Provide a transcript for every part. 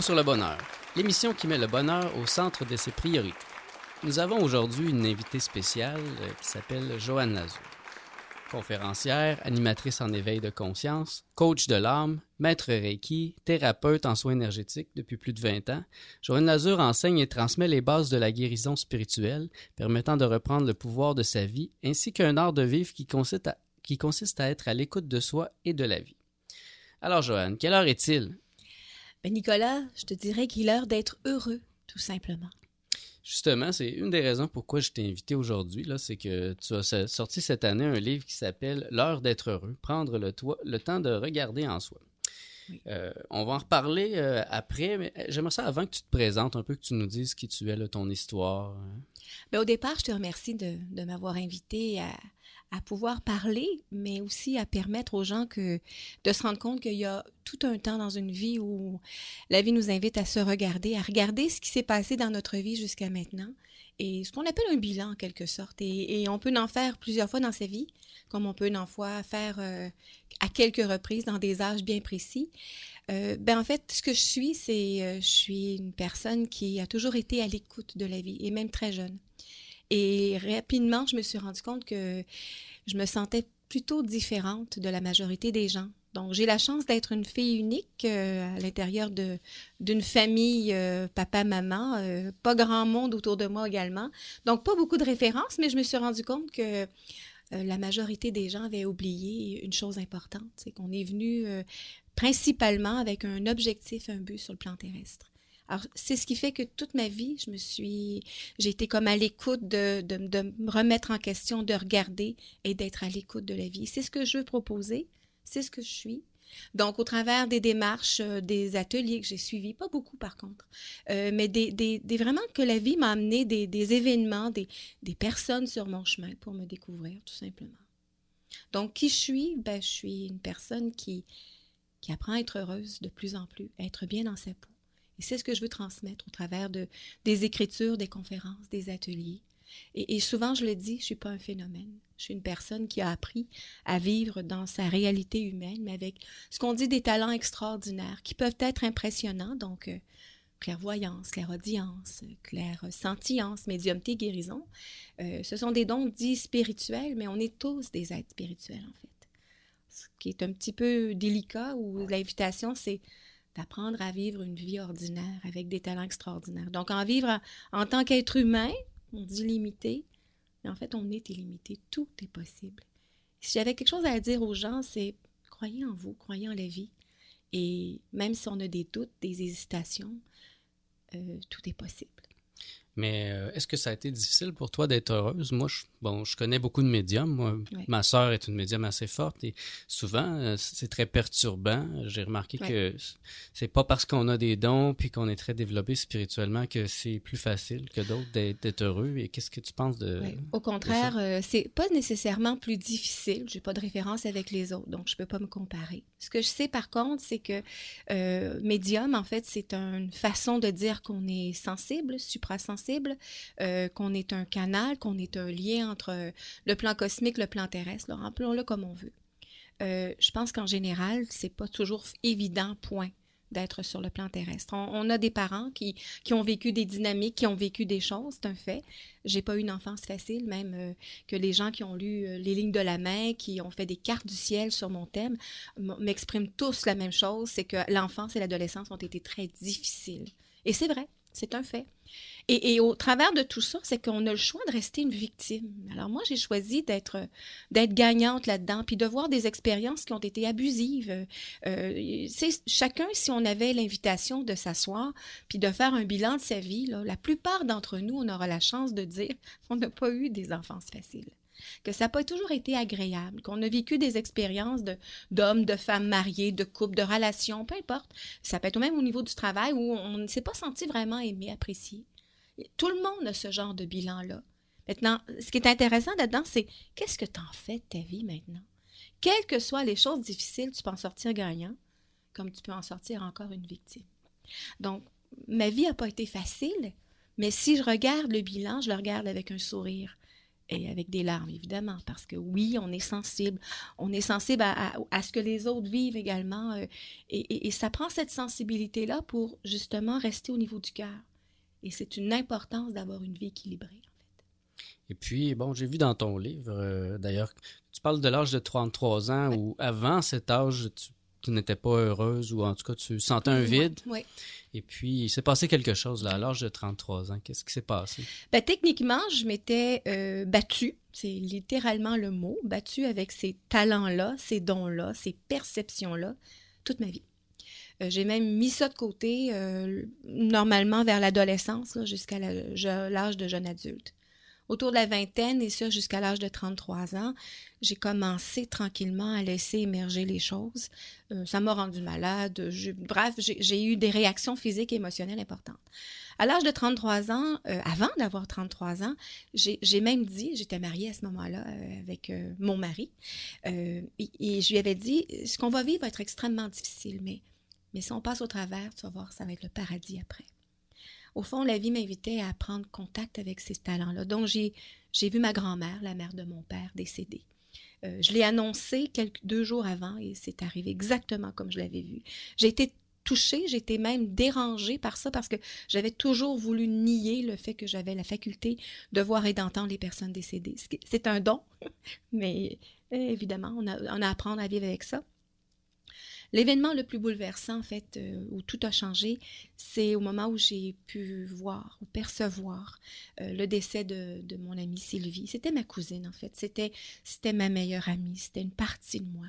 Sur le bonheur, l'émission qui met le bonheur au centre de ses priorités. Nous avons aujourd'hui une invitée spéciale euh, qui s'appelle Joanne Lazur. Conférencière, animatrice en éveil de conscience, coach de l'âme, maître Reiki, thérapeute en soins énergétiques depuis plus de 20 ans, Joanne Lazur enseigne et transmet les bases de la guérison spirituelle, permettant de reprendre le pouvoir de sa vie, ainsi qu'un art de vivre qui consiste à être à l'écoute de soi et de la vie. Alors Joanne, quelle heure est-il? Ben Nicolas, je te dirais qu'il est l'heure d'être heureux, tout simplement. Justement, c'est une des raisons pourquoi je t'ai invité aujourd'hui, là, c'est que tu as sorti cette année un livre qui s'appelle L'heure d'être heureux, prendre le, le, temps de regarder en soi. Euh, on va en reparler euh, après, mais j'aimerais ça avant que tu te présentes un peu, que tu nous dises qui tu es, ton histoire. Hein. Ben, au départ, je te remercie de, de m'avoir invité à, à pouvoir parler, mais aussi à permettre aux gens que de se rendre compte qu'il y a tout un temps dans une vie où la vie nous invite à se regarder, à regarder ce qui s'est passé dans notre vie jusqu'à maintenant et ce qu'on appelle un bilan en quelque sorte. Et, on peut en faire plusieurs fois dans sa vie, comme on peut en fois faire euh, à quelques reprises dans des âges bien précis. Euh, ben en fait, ce que je suis, c'est euh, je suis une personne qui a toujours été à l'écoute de la vie et même très jeune. Et rapidement, je me suis rendu compte que je me sentais plutôt différente de la majorité des gens. Donc, j'ai la chance d'être une fille unique euh, à l'intérieur d'une famille euh, papa-maman, euh, pas grand monde autour de moi également. Donc, pas beaucoup de références, mais je me suis rendu compte que la majorité des gens avaient oublié une chose importante, c'est qu'on est venu principalement avec un objectif, un but sur le plan terrestre. Alors, c'est ce qui fait que toute ma vie, je me suis, j'ai été comme à l'écoute de, me remettre en question, de regarder et d'être à l'écoute de la vie. C'est ce que je veux proposer, c'est ce que je suis. Donc, au travers des démarches, euh, des ateliers que j'ai suivis, pas beaucoup par contre, euh, mais des, des, vraiment que la vie m'a amené des, événements, des, des personnes sur mon chemin pour me découvrir, tout simplement. Donc, qui je suis? Ben, je suis une personne qui, qui apprend à être heureuse de plus en plus, à être bien dans sa peau et c'est ce que je veux transmettre au travers de, des écritures, des conférences, des ateliers. Et, souvent, je le dis, je ne suis pas un phénomène. Je suis une personne qui a appris à vivre dans sa réalité humaine, mais avec ce qu'on dit des talents extraordinaires qui peuvent être impressionnants. Donc, euh, clairvoyance, clairaudience, clairsentience, médiumté, guérison. Euh, ce sont des dons dits spirituels, mais on est tous des êtres spirituels, en fait. Ce qui est un petit peu délicat, où l'invitation, c'est d'apprendre à vivre une vie ordinaire avec des talents extraordinaires. Donc, en vivre en, tant qu'être humain, on dit limité, mais en fait, on est illimité. Tout est possible. Si j'avais quelque chose à dire aux gens, c'est croyez en vous, croyez en la vie. Et même si on a des doutes, des hésitations, euh, tout est possible. Mais euh, est-ce que ça a été difficile pour toi d'être heureuse? Moi, je, bon, je connais beaucoup de médiums. Ma sœur est une médium assez forte et souvent, euh, c'est très perturbant. J'ai remarqué que c'est pas parce qu'on a des dons puis qu'on est très développé spirituellement que c'est plus facile que d'autres d'être heureux. Et qu'est-ce que tu penses de. Au contraire, euh, c'est pas nécessairement plus difficile. J'ai pas de référence avec les autres, donc je peux pas me comparer. Ce que je sais par contre, c'est que médium, en fait, c'est une façon de dire qu'on est sensible, suprasensible euh, qu'on est un canal, qu'on est un lien entre le plan cosmique, le plan terrestre. Rappelons-le comme on veut. Euh, je pense qu'en général, c'est pas toujours évident, point d'être sur le plan terrestre. On, a des parents qui, qui, ont vécu des dynamiques, qui ont vécu des choses, c'est un fait. J'ai pas eu une enfance facile, même euh, que les gens qui ont lu les lignes de la main, qui ont fait des cartes du ciel sur mon thème, m'expriment tous la même chose, c'est que l'enfance et l'adolescence ont été très difficiles. Et c'est vrai, c'est un fait. Et, au travers de tout ça, c'est qu'on a le choix de rester une victime. Alors moi, j'ai choisi d'être d'être gagnante là-dedans, puis de voir des expériences qui ont été abusives. Euh, chacun, si on avait l'invitation de s'asseoir, puis de faire un bilan de sa vie, la plupart d'entre nous, on aura la chance de dire qu'on n'a pas eu des enfances faciles. Que ça n'a pas toujours été agréable, qu'on a vécu des expériences d'hommes, de femmes mariés, de couples, de relations, peu importe. Ça peut être même au niveau du travail où on ne s'est pas senti vraiment aimé, apprécié. Tout le monde a ce genre de bilan-là. Maintenant, ce qui est intéressant là-dedans, c'est qu'est-ce que tu en fais de ta vie maintenant? Quelles que soient les choses difficiles, tu peux en sortir gagnant, comme tu peux en sortir encore une victime. Donc, ma vie n'a pas été facile, mais si je regarde le bilan, je le regarde avec un sourire et avec des larmes, évidemment, parce que oui, on est sensible. On est sensible à, ce que les autres vivent également. Euh, et, ça prend cette sensibilité-là pour justement rester au niveau du cœur. Et c'est une importance d'avoir une vie équilibrée, en fait. Et puis, bon, j'ai vu dans ton livre, euh, d'ailleurs, tu parles de l'âge de 33 ans, où avant cet âge, tu tu n'étais pas heureuse ou en tout cas tu sentais un vide. Oui. Et puis, il s'est passé quelque chose là, à l'âge de 33 ans. Qu'est-ce qui s'est passé? Ben, techniquement, je m'étais euh, battue, c'est littéralement le mot, battue avec ces talents-là, ces dons-là, ces perceptions-là, toute ma vie. Euh, j'ai même mis ça de côté, euh, normalement vers l'adolescence, jusqu'à l'âge de jeune adulte autour de la vingtaine, et ça jusqu'à l'âge de 33 ans, j'ai commencé tranquillement à laisser émerger les choses. Euh, ça m'a rendu malade. bref, j'ai eu des réactions physiques et émotionnelles importantes. À l'âge de 33 ans, euh, avant d'avoir 33 ans, j'ai même dit, j'étais mariée à ce moment-là euh, avec mon mari, et, et, je lui avais dit, ce qu'on va vivre va être extrêmement difficile, mais, mais si on passe au travers, tu vas voir, ça va être le paradis après au fond, la vie m'invitait à prendre contact avec ces talents-là. Donc, j'ai, vu ma grand-mère, la mère de mon père, décédée. Euh, je l'ai annoncé quelques, deux jours avant et c'est arrivé exactement comme je l'avais vu. J'ai été touchée, été même dérangée par ça parce que j'avais toujours voulu nier le fait que j'avais la faculté de voir et d'entendre les personnes décédées. C'est un don, mais euh, évidemment, on a, on a à vivre avec ça. L'événement le plus bouleversant, en fait, euh, où tout a changé, c'est au moment où j'ai pu voir ou percevoir euh, le décès de, mon amie Sylvie. C'était ma cousine, en fait. C'était, c'était ma meilleure amie. C'était une partie de moi.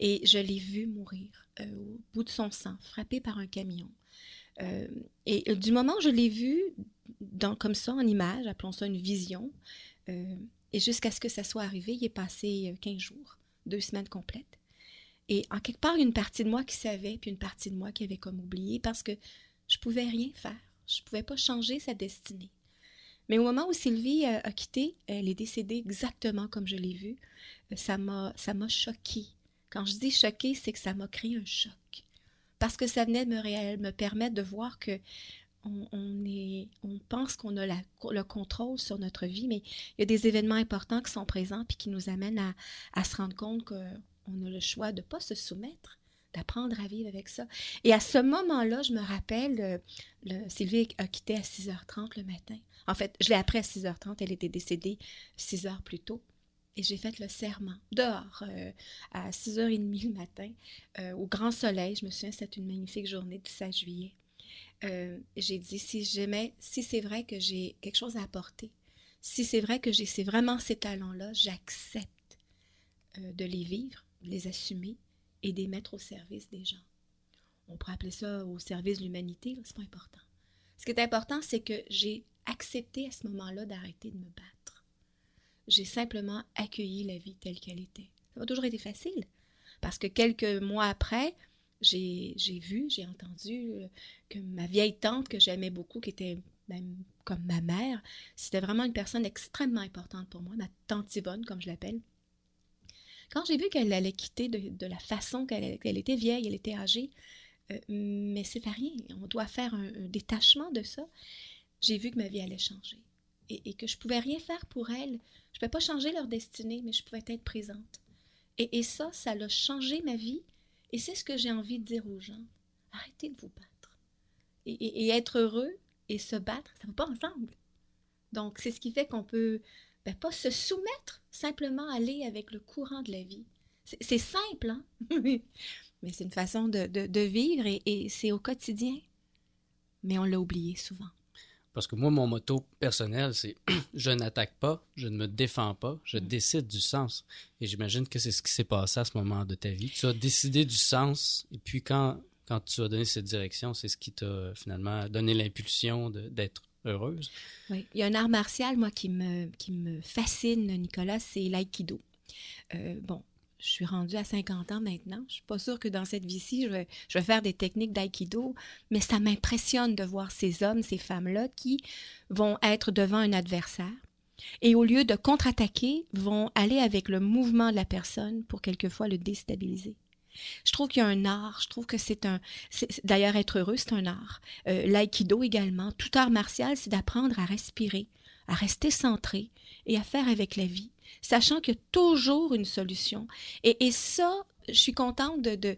Et je l'ai vue mourir euh, au bout de son sang, frappée par un camion. et du moment où je l'ai vue, comme ça, en image, appelons ça une vision, et jusqu'à ce que ça soit arrivé, il est passé 15 jours, deux semaines complètes. Et en quelque part, une partie de moi qui savait, puis une partie de moi qui avait comme oublié parce que je pouvais rien faire. Je pouvais pas changer sa destinée. Mais au moment où Sylvie a, quitté, elle est décédée exactement comme je l'ai vue. Euh, ça m'a, ça choquée. Quand je dis choquée, c'est que ça m'a créé un choc. Parce que ça venait de me, me permettre de voir que on, est, on pense qu'on a le contrôle sur notre vie, mais il y a des événements importants qui sont présents puis qui nous amènent à, à se rendre compte que on a le choix de ne pas se soumettre, d'apprendre à vivre avec ça. Et à ce moment-là, je me rappelle, euh, Sylvie a quitté à 6h30 le matin. En fait, je l'ai appris à 6h30, elle était décédée 6 heures plus tôt. Et j'ai fait le serment dehors euh, à 6h30 le matin, euh, au grand soleil. Je me souviens, c'était une magnifique journée du 16 juillet. j'ai dit, si j'aimais, si c'est vrai que j'ai quelque chose à apporter, si c'est vrai que j'ai vraiment ces talents-là, j'accepte de les vivre, les assumer et les mettre au service des gens. On pourrait appeler ça au service de l'humanité, c'est pas important. Ce qui est important, c'est que j'ai accepté à ce moment-là d'arrêter de me battre. J'ai simplement accueilli la vie telle qu'elle était. Ça n'a toujours été facile, parce que quelques mois après, j'ai vu, j'ai entendu euh, que ma vieille tante que j'aimais beaucoup, qui était même comme ma mère, c'était vraiment une personne extrêmement importante pour moi, ma tante Yvonne, comme je l'appelle, quand j'ai vu qu'elle allait quitter de, la façon qu'elle était vieille, elle était âgée, euh, mais c'est pas rien, on doit faire un, détachement de ça, j'ai vu que ma vie allait changer et, que je pouvais rien faire pour elle. Je pouvais pas changer leur destinée, mais je pouvais être présente. Et, ça, ça a changé ma vie et c'est ce que j'ai envie de dire aux gens. Arrêtez de vous battre. Et, être heureux et se battre, ça ne va pas ensemble. Donc, c'est ce qui fait qu'on peut ben, pas se soumettre, simplement aller avec le courant de la vie. C'est simple, hein? mais c'est une façon de, de, vivre et, c'est au quotidien. Mais on l'a oublié souvent. Parce que moi, mon motto personnel, c'est je n'attaque pas, je ne me défends pas, je mm. décide du sens. Et j'imagine que c'est ce qui s'est passé à ce moment de ta vie. Tu as décidé du sens, et puis quand, quand tu as donné cette direction, c'est ce qui t'a finalement donné l'impulsion d'être heureuse. Oui, il y a un art martial, moi, qui me, fascine, Nicolas, c'est l'aïkido. Euh, bon, je suis rendue à 50 ans maintenant. Je suis pas sûre que dans cette vie-ci, je vais, je vais faire des techniques d'aïkido, mais ça m'impressionne de voir ces hommes, ces femmes-là qui vont être devant un adversaire et au lieu de contre-attaquer, vont aller avec le mouvement de la personne pour quelquefois le déstabiliser. Je trouve qu'il y a un art, je trouve que c'est un... D'ailleurs, être heureux, c'est un art. Euh, L'aïkido également, tout art martial, c'est d'apprendre à respirer, à rester centré et à faire avec la vie, sachant qu'il y a toujours une solution. Et, et ça, je suis contente de, de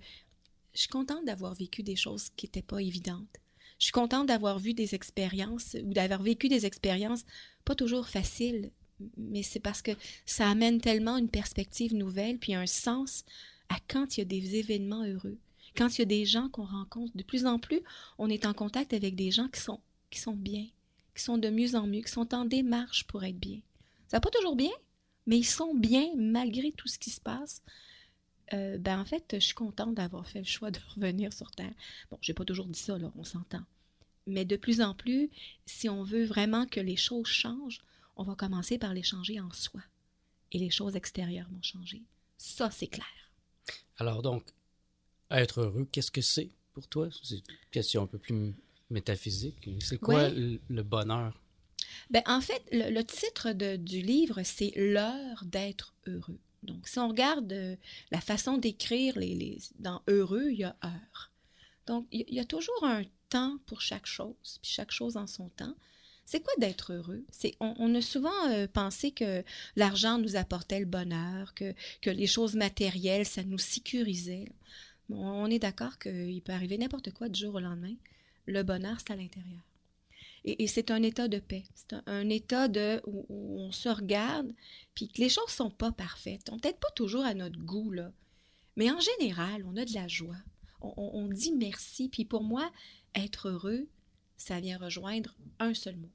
je suis contente d'avoir vécu des choses qui n'étaient pas évidentes. Je suis contente d'avoir vu des expériences ou d'avoir vécu des expériences pas toujours faciles, mais c'est parce que ça amène tellement une perspective nouvelle puis un sens à quand il y a des événements heureux. Quand il y a des gens qu'on rencontre, de plus en plus, on est en contact avec des gens qui sont, bien, qui sont de mieux en mieux, qui sont en démarche pour être bien. Ça va pas toujours bien, mais ils sont bien malgré tout ce qui se passe. Euh, ben en fait, je suis contente d'avoir fait le choix de revenir sur Terre. Bon, j'ai pas toujours dit ça, là, on s'entend. Mais de plus en plus, si on veut vraiment que les choses changent, on va commencer par les changer en soi. Et les choses extérieures vont changer. Ça, c'est clair. Alors donc, être heureux, qu'est-ce que c'est pour toi? C'est une question un peu plus métaphysique. C'est quoi le, bonheur? Ben, en fait, le, titre de, du livre, c'est L'heure d'être heureux. Donc, si on regarde euh, la façon d'écrire les, les, dans heureux, il y a heure. Donc, il y, a toujours un temps pour chaque chose, puis chaque chose en son temps. C'est quoi d'être heureux? On, a souvent euh, pensé que l'argent nous apportait le bonheur, que, les choses matérielles, ça nous sécurisait. on est d'accord qu'il peut arriver n'importe quoi du jour au lendemain. Le bonheur, c'est à l'intérieur. Et, c'est un état de paix. C'est un, état de, où, on se regarde, puis que les choses sont pas parfaites. On peut-être pas toujours à notre goût, là. Mais en général, on a de la joie. On, dit merci. Puis pour moi, être heureux, ça vient rejoindre un seul mot.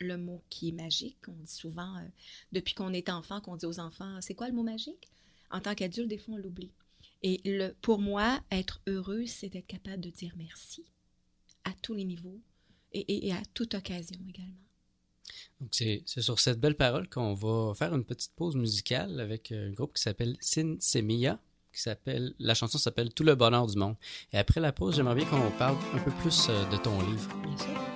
Le mot qui est magique. On dit souvent, euh, depuis qu'on est enfant, qu'on dit aux enfants, c'est quoi le mot magique? En tant qu'adulte, des fois, on l'oublie. Et le, pour moi, être heureux, c'est être capable de dire merci à tous les niveaux, et, à toute occasion également. Donc, c'est sur cette belle parole qu'on va faire une petite pause musicale avec un groupe qui s'appelle Sin Semilla, qui s'appelle, la chanson s'appelle Tout le bonheur du monde. Et après la pause, j'aimerais bien qu'on parle un peu plus euh, de ton livre. Bien sûr.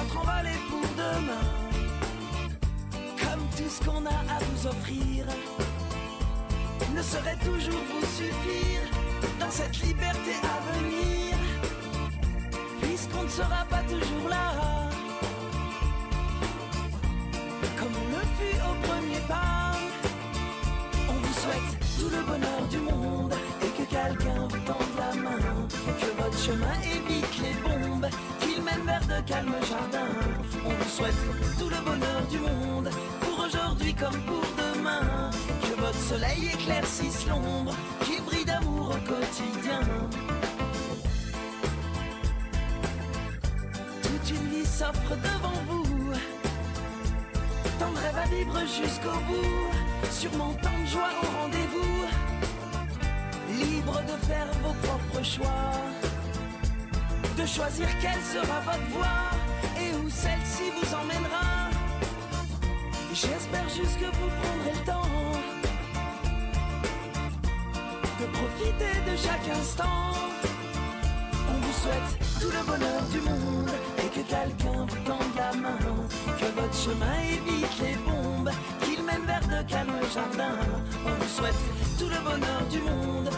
envol est pour demain. Tout ce qu'on a à vous offrir ne saurait toujours vous suffire dans cette liberté à venir, puisqu'on ne sera pas toujours là, comme on le fut au premier pas. On vous souhaite tout le bonheur du monde et que quelqu'un vous tende la main, que votre chemin évite les bombes, de calmes jardins. On vous souhaite tout le bonheur du monde aujourd'hui comme pour demain. Que votre soleil éclaircisse l'ombre, qu'il brille d'amour au quotidien. Toute une vie s'offre devant vous. Tant de rêves à vivre jusqu'au bout. Sûrement tant de joie au rendez-vous. Libre de faire vos propres choix. De choisir quelle sera votre voie et où celle-ci vous emmènera. J'espère juste que vous prendrez le temps de profiter de chaque instant. On vous souhaite tout le bonheur du monde et que quelqu'un vous tende la main. Que votre chemin évite les bombes, qu'il mène vers de calmes jardins. On vous souhaite tout le bonheur du monde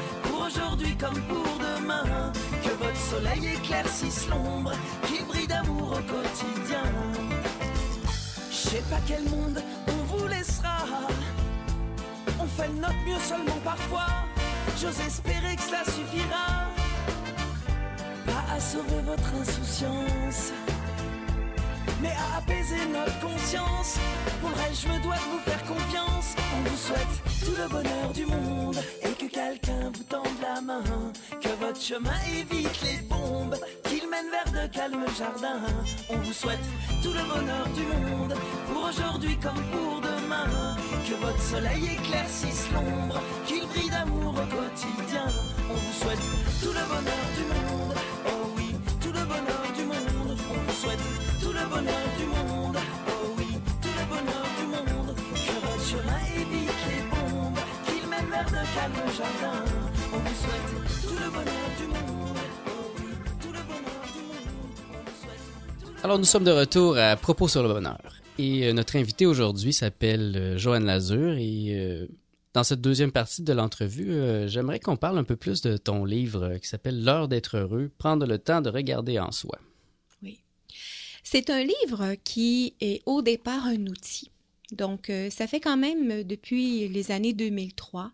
aujourd'hui comme pour demain. Que votre soleil éclaircisse l'ombre, qu'il brille d'amour au quotidien. Je sais pas quel monde on vous laissera. On fait notre mieux seulement parfois. J'ose espérer que cela suffira. à sauver votre insouciance, mais à apaiser notre conscience. Pour le reste, je me dois de vous faire confiance. On vous souhaite tout le bonheur du monde et que quelqu'un vous tende la main. Que votre chemin évite les bombes, qu'il mène vers de calmes jardins. On vous souhaite tout le bonheur du monde pour aujourd'hui comme pour demain. Que votre soleil éclaircisse l'ombre, qu'il brille d'amour au quotidien. On vous souhaite tout le bonheur du monde. Alors, nous sommes de retour à Propos sur le bonheur. Et euh, notre invité aujourd'hui s'appelle euh, Joanne Lazur. Et euh, dans cette deuxième partie de l'entrevue, j'aimerais qu'on parle un peu plus de ton livre qui s'appelle L'heure d'être heureux, prendre le temps de regarder en soi. C'est un livre qui est au départ un outil. Donc, euh, ça fait quand même euh, depuis les années 2003,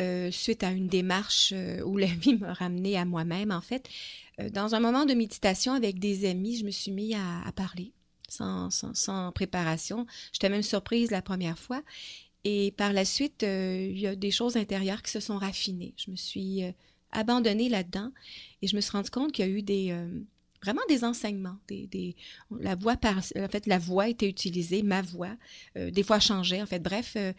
euh, suite à une démarche où la vie m'a ramené à moi-même, en fait. Dans un moment de méditation avec des amis, je me suis mis à, parler sans, préparation. J'étais même surprise la première fois. Et par la suite, il y a des choses intérieures qui se sont raffinées. Je me suis abandonnée là-dedans et je me suis rendu compte qu'il y a eu des vraiment des enseignements, des, des la voix par en fait la voix était utilisée, ma voix, euh, des fois changeait en fait. Bref, euh,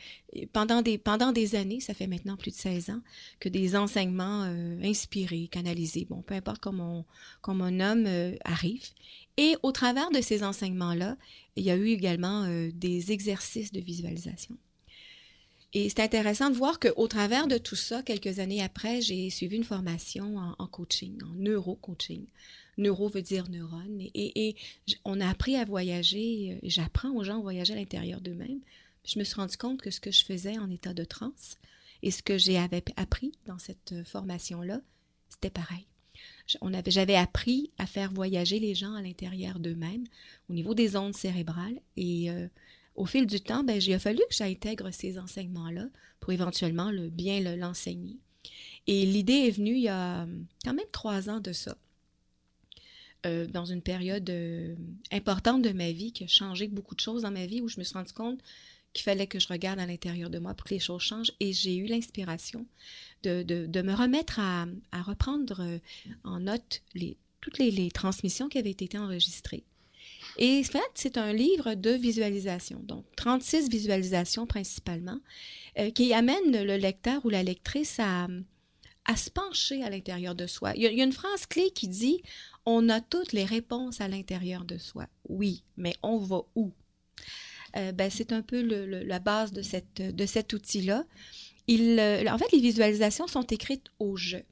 pendant des pendant des années, ça fait maintenant plus de 16 ans que des enseignements euh, inspirés, canalisés, bon, peu importe comment on, comment on nomme arrivent. Et au travers de ces enseignements-là, il y a eu également des exercices de visualisation. Et c'est intéressant de voir qu'au travers de tout ça, quelques années après, j'ai suivi une formation en, coaching, en neuro-coaching. Neuro veut dire neurone. Et, on a appris à voyager. euh, J'apprends aux gens à voyager à l'intérieur d'eux-mêmes. Je me suis rendu compte que ce que je faisais en état de transe et ce que j'ai avait appris dans cette euh, formation-là, c'était pareil. J'avais appris à faire voyager les gens à l'intérieur d'eux-mêmes au niveau des ondes cérébrales. Et euh, au fil du temps, ben, il a fallu que j'intègre ces enseignements-là pour éventuellement le, bien le- l'enseigner. Et l'idée est venue il y a euh, quand même trois ans de ça, euh, dans une période euh, importante de ma vie qui a changé beaucoup de choses dans ma vie où je me suis rendu compte qu'il fallait que je regarde à l'intérieur de moi pour que les choses changent. Et j'ai eu l'inspiration de, me remettre à, reprendre euh, en note toutes les transmissions qui avaient été enregistrées. Et en fait, c'est un livre de visualisation, donc 36 visualisations principalement, euh, qui amènent le lecteur ou la lectrice à, se pencher à l'intérieur de soi. Il y, a, une phrase clé qui dit On a toutes les réponses à l'intérieur de soi. Oui, mais on va où? Euh, ben, C'est un peu la base de, cet outil-là. Il, euh, en fait, les visualisations sont écrites au jeu.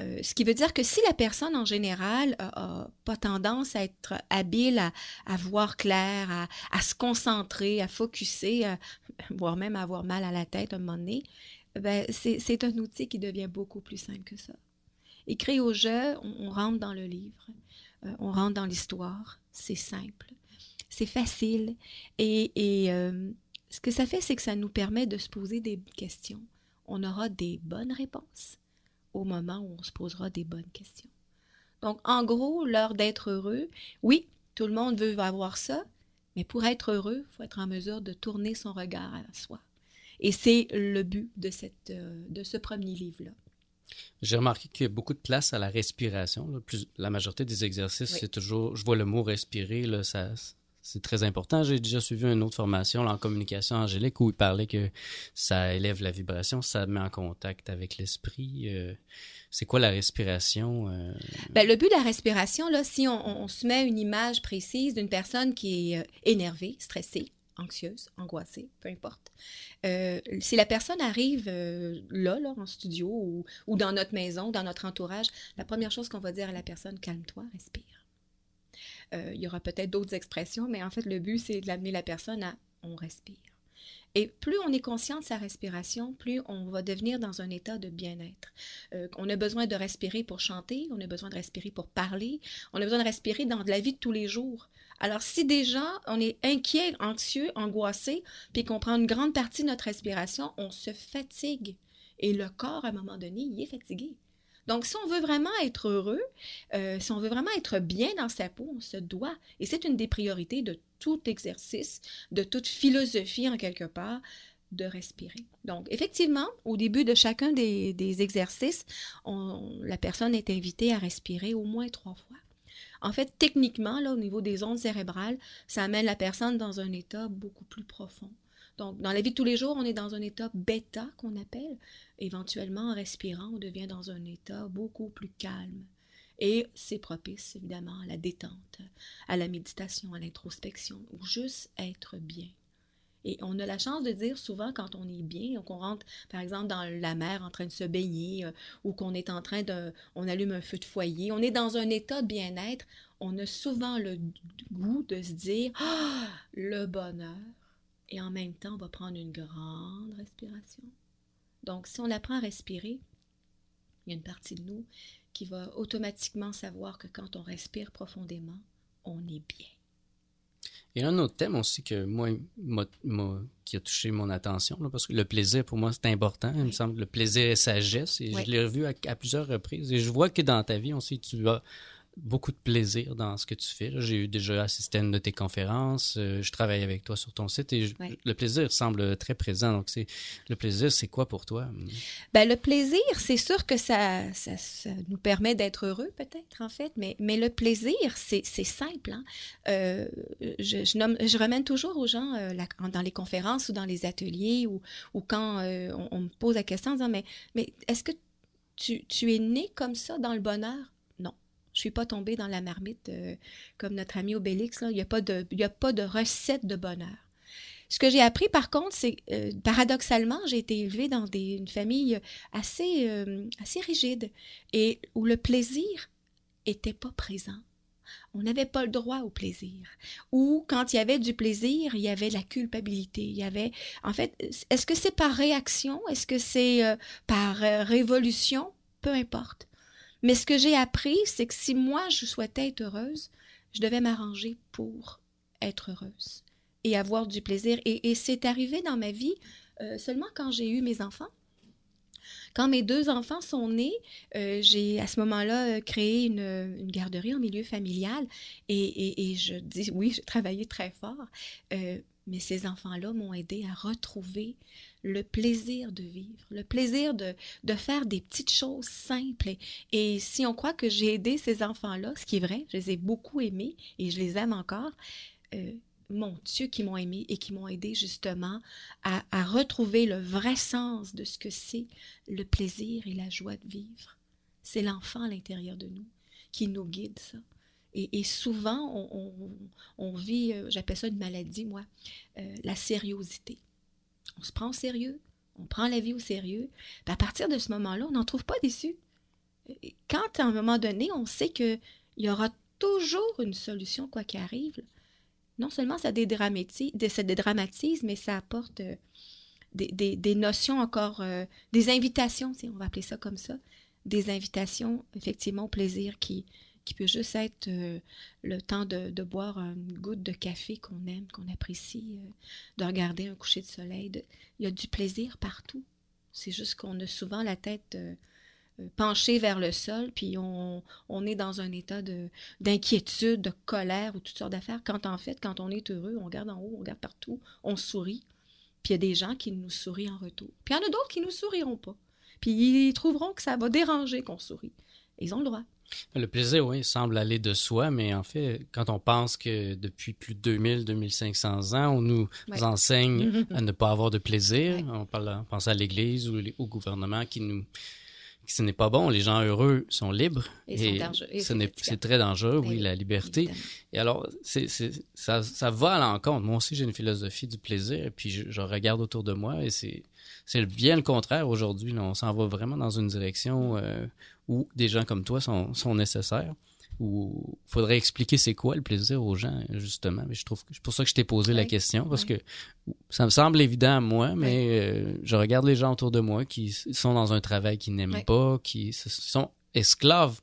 Euh, ce qui veut dire que si la personne en général a, a pas tendance à être habile à, voir clair, à, se concentrer, à focuser, à- voire même à avoir mal à la tête à un moment donné, ben, c'est un outil qui devient beaucoup plus simple que ça. Écrit au jeu, on, on rentre dans le livre, euh, on rentre dans l'histoire, c'est simple, c'est facile et, et, euh, ce que ça fait, c'est que ça nous permet de se poser des questions. On aura des bonnes réponses au moment où on se posera des bonnes questions. Donc, en gros, l'heure d'être heureux, oui, tout le monde veut avoir ça, mais pour être heureux, il faut être en mesure de tourner son regard à soi. Et c'est le but de, cette, euh, de ce premier livre-là. J'ai remarqué qu'il y a beaucoup de place à la respiration. là. Plus, la majorité des exercices, Oui. c'est toujours, je vois le mot respirer, là, ça, c'est très important. J'ai déjà suivi une autre formation en communication angélique où il parlait que ça élève la vibration, ça met en contact avec l'esprit. Euh, c'est quoi la respiration? euh? Ben, le but de la respiration, là, si on, se met une image précise d'une personne qui est euh, énervée, stressée, anxieuse, angoissée, peu importe. Euh, si la personne arrive là, là, en studio ou, ou dans notre maison, dans notre entourage, la première chose qu'on va dire à la personne, calme-toi, respire. Euh, il y aura peut-être d'autres expressions, mais en fait, le but, c'est de l'amener la personne à on respire. Et plus on est conscient de sa respiration, plus on va devenir dans un état de bien-être. Euh, on a besoin de respirer pour chanter, on a besoin de respirer pour parler, on a besoin de respirer dans la vie de tous les jours. Alors, si déjà on est inquiet, anxieux, angoissé, puis qu'on prend une grande partie de notre respiration, on se fatigue. Et le corps, à un moment donné, il est fatigué. Donc, si on veut vraiment être heureux, euh, si on veut vraiment être bien dans sa peau, on se doit, et c'est une des priorités de tout exercice, de toute philosophie en quelque part, de respirer. Donc, effectivement, au début de chacun des, exercices, la personne est invitée à respirer au moins trois fois. En fait, techniquement, là, au niveau des ondes cérébrales, ça amène la personne dans un état beaucoup plus profond. Donc, dans la vie de tous les jours, on est dans un état bêta qu'on appelle. Éventuellement, en respirant, on devient dans un état beaucoup plus calme. Et c'est propice, évidemment, à la détente, à la méditation, à l'introspection, ou juste être bien. Et on a la chance de dire souvent quand on est bien, qu'on rentre par exemple dans la mer en train de se baigner euh, ou qu'on est en train de, on allume un feu de foyer, on est dans un état de bien-être, on a souvent le goût de se dire ah, le bonheur et en même temps on va prendre une grande respiration. Donc si on apprend à respirer, il y a une partie de nous qui va automatiquement savoir que quand on respire profondément, on est bien. Il y a un autre thème aussi que moi, qui a touché mon attention, parce que le plaisir, pour moi, c'est important. Il me semble le plaisir et sagesse. Et je l'ai revu à, à, plusieurs reprises. Et je vois que dans ta vie aussi, tu as beaucoup de plaisir dans ce que tu fais. J'ai eu déjà assisté à une de tes conférences, euh, je travaille avec toi sur ton site et le plaisir semble très présent. Donc, c'est le plaisir, c'est quoi pour toi? Ben, le plaisir, c'est sûr que ça, ça, nous permet d'être heureux, peut-être, en fait, mais, mais le plaisir, c'est simple. Hein. Euh, je, je, nomme, je, remène toujours aux gens euh, dans les conférences ou dans les ateliers ou, ou quand on, on, me pose la question en disant, mais, mais est-ce que tu, tu es né comme ça dans le bonheur? Je suis pas tombée dans la marmite euh, comme notre ami Obélix. Il n'y a, pas de, a pas de recette de bonheur. Ce que j'ai appris, par contre, c'est euh, paradoxalement, j'ai été élevée dans une famille assez, euh, assez rigide et où le plaisir était pas présent. On n'avait pas le droit au plaisir. Ou quand il y avait du plaisir, il y avait la culpabilité. Il y avait, en fait, est-ce que c'est par réaction? Est-ce que c'est par révolution? Peu importe. Mais ce que j'ai appris, c'est que si moi je souhaitais être heureuse, je devais m'arranger pour être heureuse et avoir du plaisir. Et, c'est arrivé dans ma vie euh, seulement quand j'ai eu mes enfants. Quand mes deux enfants sont nés, euh, j'ai à ce moment-là euh, créé une, garderie en milieu familial et, je dis oui, j'ai travaillé très fort, mais ces enfants-là m'ont aidé à retrouver le plaisir de vivre, le plaisir de, de faire des petites choses simples. Et, si on croit que j'ai aidé ces enfants-là, ce qui est vrai, je les ai beaucoup aimés et je les aime encore, euh, mon Dieu, qui m'ont aimé et qui m'ont aidé justement à, à, retrouver le vrai sens de ce que c'est le plaisir et la joie de vivre. C'est l'enfant à l'intérieur de nous qui nous guide, ça. Et, souvent, on, on, vit, euh, j'appelle ça une maladie, moi, euh, la sériosité on se prend au sérieux, on prend la vie au sérieux, à partir de ce moment-là, on n'en trouve pas déçu. Quand à un moment donné, on sait qu'il y aura toujours une solution, quoi qu'il arrive, non seulement ça dédramatise, ça dédramatise mais ça apporte euh, des, notions encore, euh, des invitations, on va appeler ça comme ça, des invitations effectivement au plaisir qui, qui peut juste être euh, le temps de, boire une goutte de café qu'on aime, qu'on apprécie, euh, de regarder un coucher de soleil. il y a du plaisir partout. C'est juste qu'on a souvent la tête euh, penchée vers le sol, puis on, est dans un état d'inquiétude, de, colère ou toutes sortes d'affaires. Quand en fait, quand on est heureux, on regarde en haut, on regarde partout, on sourit. Puis il y a des gens qui nous sourient en retour. Puis il y en a d'autres qui ne nous souriront pas. Puis ils trouveront que ça va déranger qu'on sourit. Ils ont le droit. Le plaisir, oui, semble aller de soi, mais en fait, quand on pense que depuis plus de 2000, 2500 ans, on nous enseigne à ne pas avoir de plaisir, on, parle, pense à l'Église ou au gouvernement qui nous ce n'est pas bon. Les gens heureux sont libres. Et, c'est très dangereux, oui, la liberté. Et alors, c'est, ça, ça va à l'encontre. Moi aussi, j'ai une philosophie du plaisir, et puis je, regarde autour de moi, et c'est, c'est bien le contraire aujourd'hui. On s'en va vraiment dans une direction euh, où des gens comme toi sont, sont nécessaires où il faudrait expliquer c'est quoi le plaisir aux gens, justement. Mais je trouve que c'est pour ça que je t'ai posé la question, parce que ça me semble évident à moi, mais euh, je regarde les gens autour de moi qui sont dans un travail qu'ils n'aiment pas, qui sont esclaves,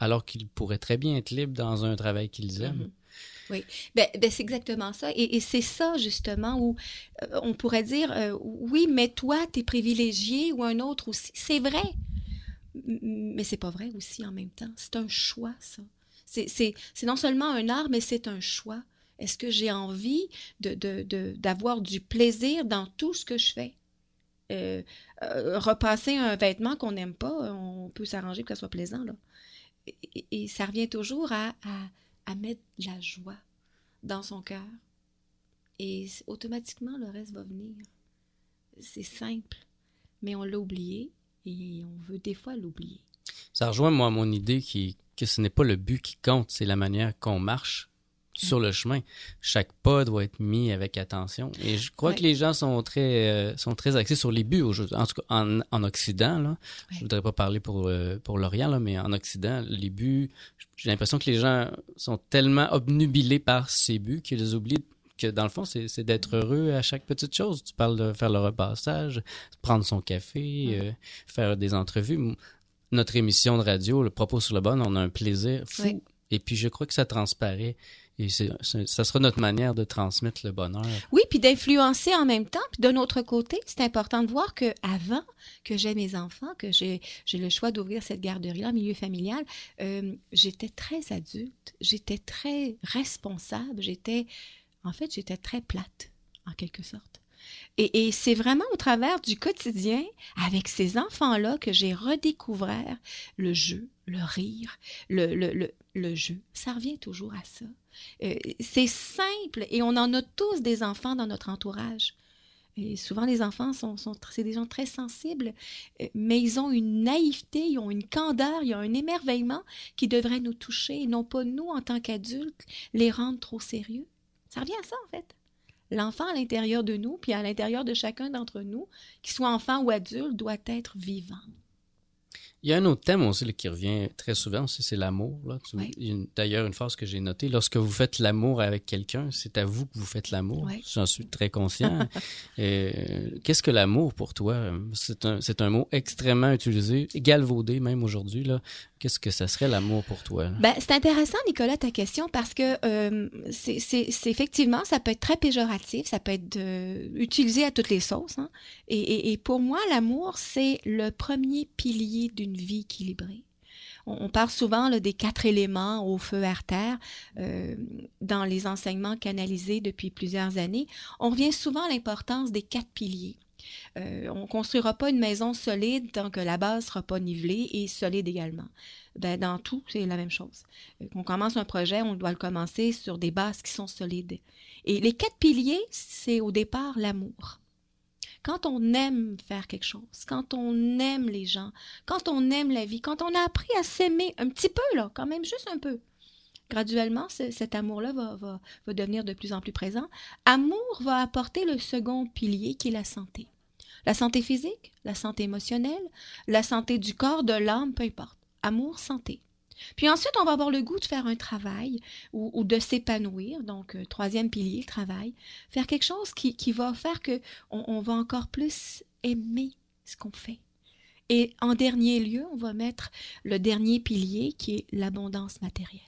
alors qu'ils pourraient très bien être libres dans un travail qu'ils aiment. Mm-hmm. Oui, ben, ben, c'est exactement ça. Et, c'est ça, justement, où euh, on pourrait dire, euh, oui, mais toi, tu es privilégié ou un autre aussi. C'est vrai. Mais c'est pas vrai aussi en même temps. C'est un choix, ça. C'est- non seulement un art, mais c'est un choix. Est-ce que j'ai envie de, de- de- d'avoir du plaisir dans tout ce que je fais? Euh, euh, repasser un vêtement qu'on n'aime pas, on peut s'arranger pour que ça soit plaisant. Là. Et, ça revient toujours à, à, mettre de la joie dans son cœur. Et automatiquement, le reste va venir. C'est simple, mais on l'a oublié et on veut des fois l'oublier. Ça rejoint, moi, mon idée qui, que ce n'est pas le but qui compte, c'est la manière qu'on marche sur le chemin. Chaque pas doit être mis avec attention. Et je crois Ouais. que les gens sont très, euh, sont très axés sur les buts aujourd'hui. En tout cas, en, en Occident, là. Je Ouais. voudrais pas parler pour, euh, pour l'Orient, là, mais en Occident, les buts, j'ai l'impression que les gens sont tellement obnubilés par ces buts qu'ils oublient que dans le fond, c'est d'être heureux à chaque petite chose. Tu parles de faire le repassage, prendre son café, Mm. euh, faire des entrevues. Notre émission de radio, le propos sur le bon, on a un plaisir fou. Et puis, je crois que ça transparaît. Et c'est- ça sera notre manière de transmettre le bonheur. Oui, puis d'influencer en même temps. Puis d'un autre côté, c'est important de voir que avant que j'ai mes enfants, que j'ai j'ai le choix d'ouvrir cette garderie-là en milieu familial, euh, j'étais très adulte, j'étais très responsable, j'étais, en fait, j'étais très plate, en quelque sorte. Et, c'est vraiment au travers du quotidien, avec ces enfants-là, que j'ai redécouvert le jeu, le rire, le, jeu. Ça revient toujours à ça. Euh, c'est simple et on en a tous des enfants dans notre entourage. Et souvent, les enfants sont, sont c'est des gens très sensibles, euh, mais ils ont une naïveté, ils ont une candeur, ils ont un émerveillement qui devrait nous toucher, et non pas nous, en tant qu'adultes, les rendre trop sérieux. Ça revient à ça, en fait. L'enfant à l'intérieur de nous, puis à l'intérieur de chacun d'entre nous, qu'il soit enfant ou adulte, doit être vivant. Il y a un autre thème aussi qui revient très souvent c'est l'amour. Une- D'ailleurs, une phrase que j'ai notée, lorsque vous faites l'amour avec quelqu'un, c'est à vous que vous faites l'amour. J'en suis très conscient. Euh, Qu'est-ce que l'amour pour toi? C'est un, un mot extrêmement utilisé, galvaudé même aujourd'hui. Qu'est-ce que ça serait l'amour pour toi? Ben, c'est intéressant, Nicolas, ta question, parce que euh, c'est effectivement, ça peut être très péjoratif, ça peut être euh, utilisé à toutes les sauces. hein. Et, et- et pour moi, l'amour, c'est le premier pilier d'une vie équilibrée. On, parle souvent des quatre éléments au feu, à terre euh, dans les enseignements canalisés depuis plusieurs années. On revient souvent à l'importance des quatre piliers. Euh, on construira pas une maison solide tant que la base sera pas nivelée et solide également. Ben, dans tout, c'est la même chose. Euh, Qu'on commence un projet, on doit le commencer sur des bases qui sont solides. Et les quatre piliers, c'est au départ l'amour. Quand on aime faire quelque chose, quand on aime les gens, quand on aime la vie, quand on a appris à s'aimer un petit peu, quand même juste un peu, graduellement, ce- cet amour-là va, va, va devenir de plus en plus présent. Amour va apporter le second pilier qui est la santé. La santé physique, la santé émotionnelle, la santé du corps, de l'âme, peu importe. Amour, santé. Puis ensuite, on va avoir le goût de faire un travail ou, de s'épanouir. Donc, euh, troisième pilier, le travail. Faire quelque chose qui, va faire que on, va encore plus aimer ce qu'on fait. Et en dernier lieu, on va mettre le dernier pilier qui est l'abondance matérielle.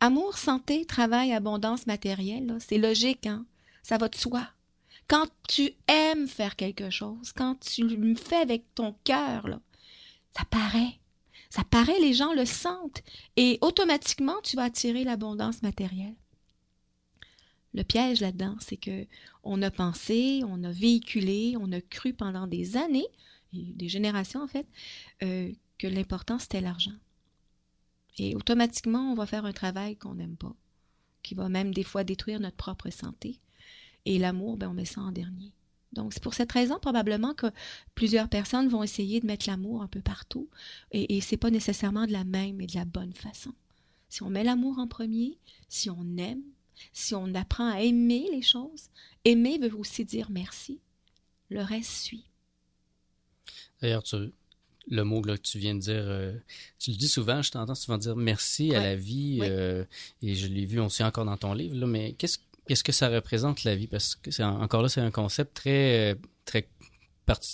Amour, santé, travail, abondance matérielle, c'est logique, hein? Ça va de soi. Quand tu aimes faire quelque chose, quand tu le fais avec ton cœur, ça paraît. Ça paraît, les gens le sentent. Et automatiquement, tu vas attirer l'abondance matérielle. Le piège là-dedans, c'est que on a pensé, on a véhiculé, on a cru pendant des années, des générations en fait, euh, que l'important c'était l'argent. Et automatiquement, on va faire un travail qu'on n'aime pas, qui va même des fois détruire notre propre santé. Et l'amour, ben, on met ça en dernier. Donc, c'est pour cette raison, probablement, que plusieurs personnes vont essayer de mettre l'amour un peu partout. Et, et c'est pas nécessairement de la même et de la bonne façon. Si on met l'amour en premier, si on aime, si on apprend à aimer les choses, aimer veut aussi dire merci. Le reste suit. D'ailleurs, tu, le mot là, que tu viens de dire, euh, tu le dis souvent, je t'entends souvent dire merci à la vie, Ouais. euh, et je l'ai vu aussi encore dans ton livre, là, mais qu'est-ce qu'est-ce que ça représente la vie? Parce que c'est encore là, c'est un concept très, très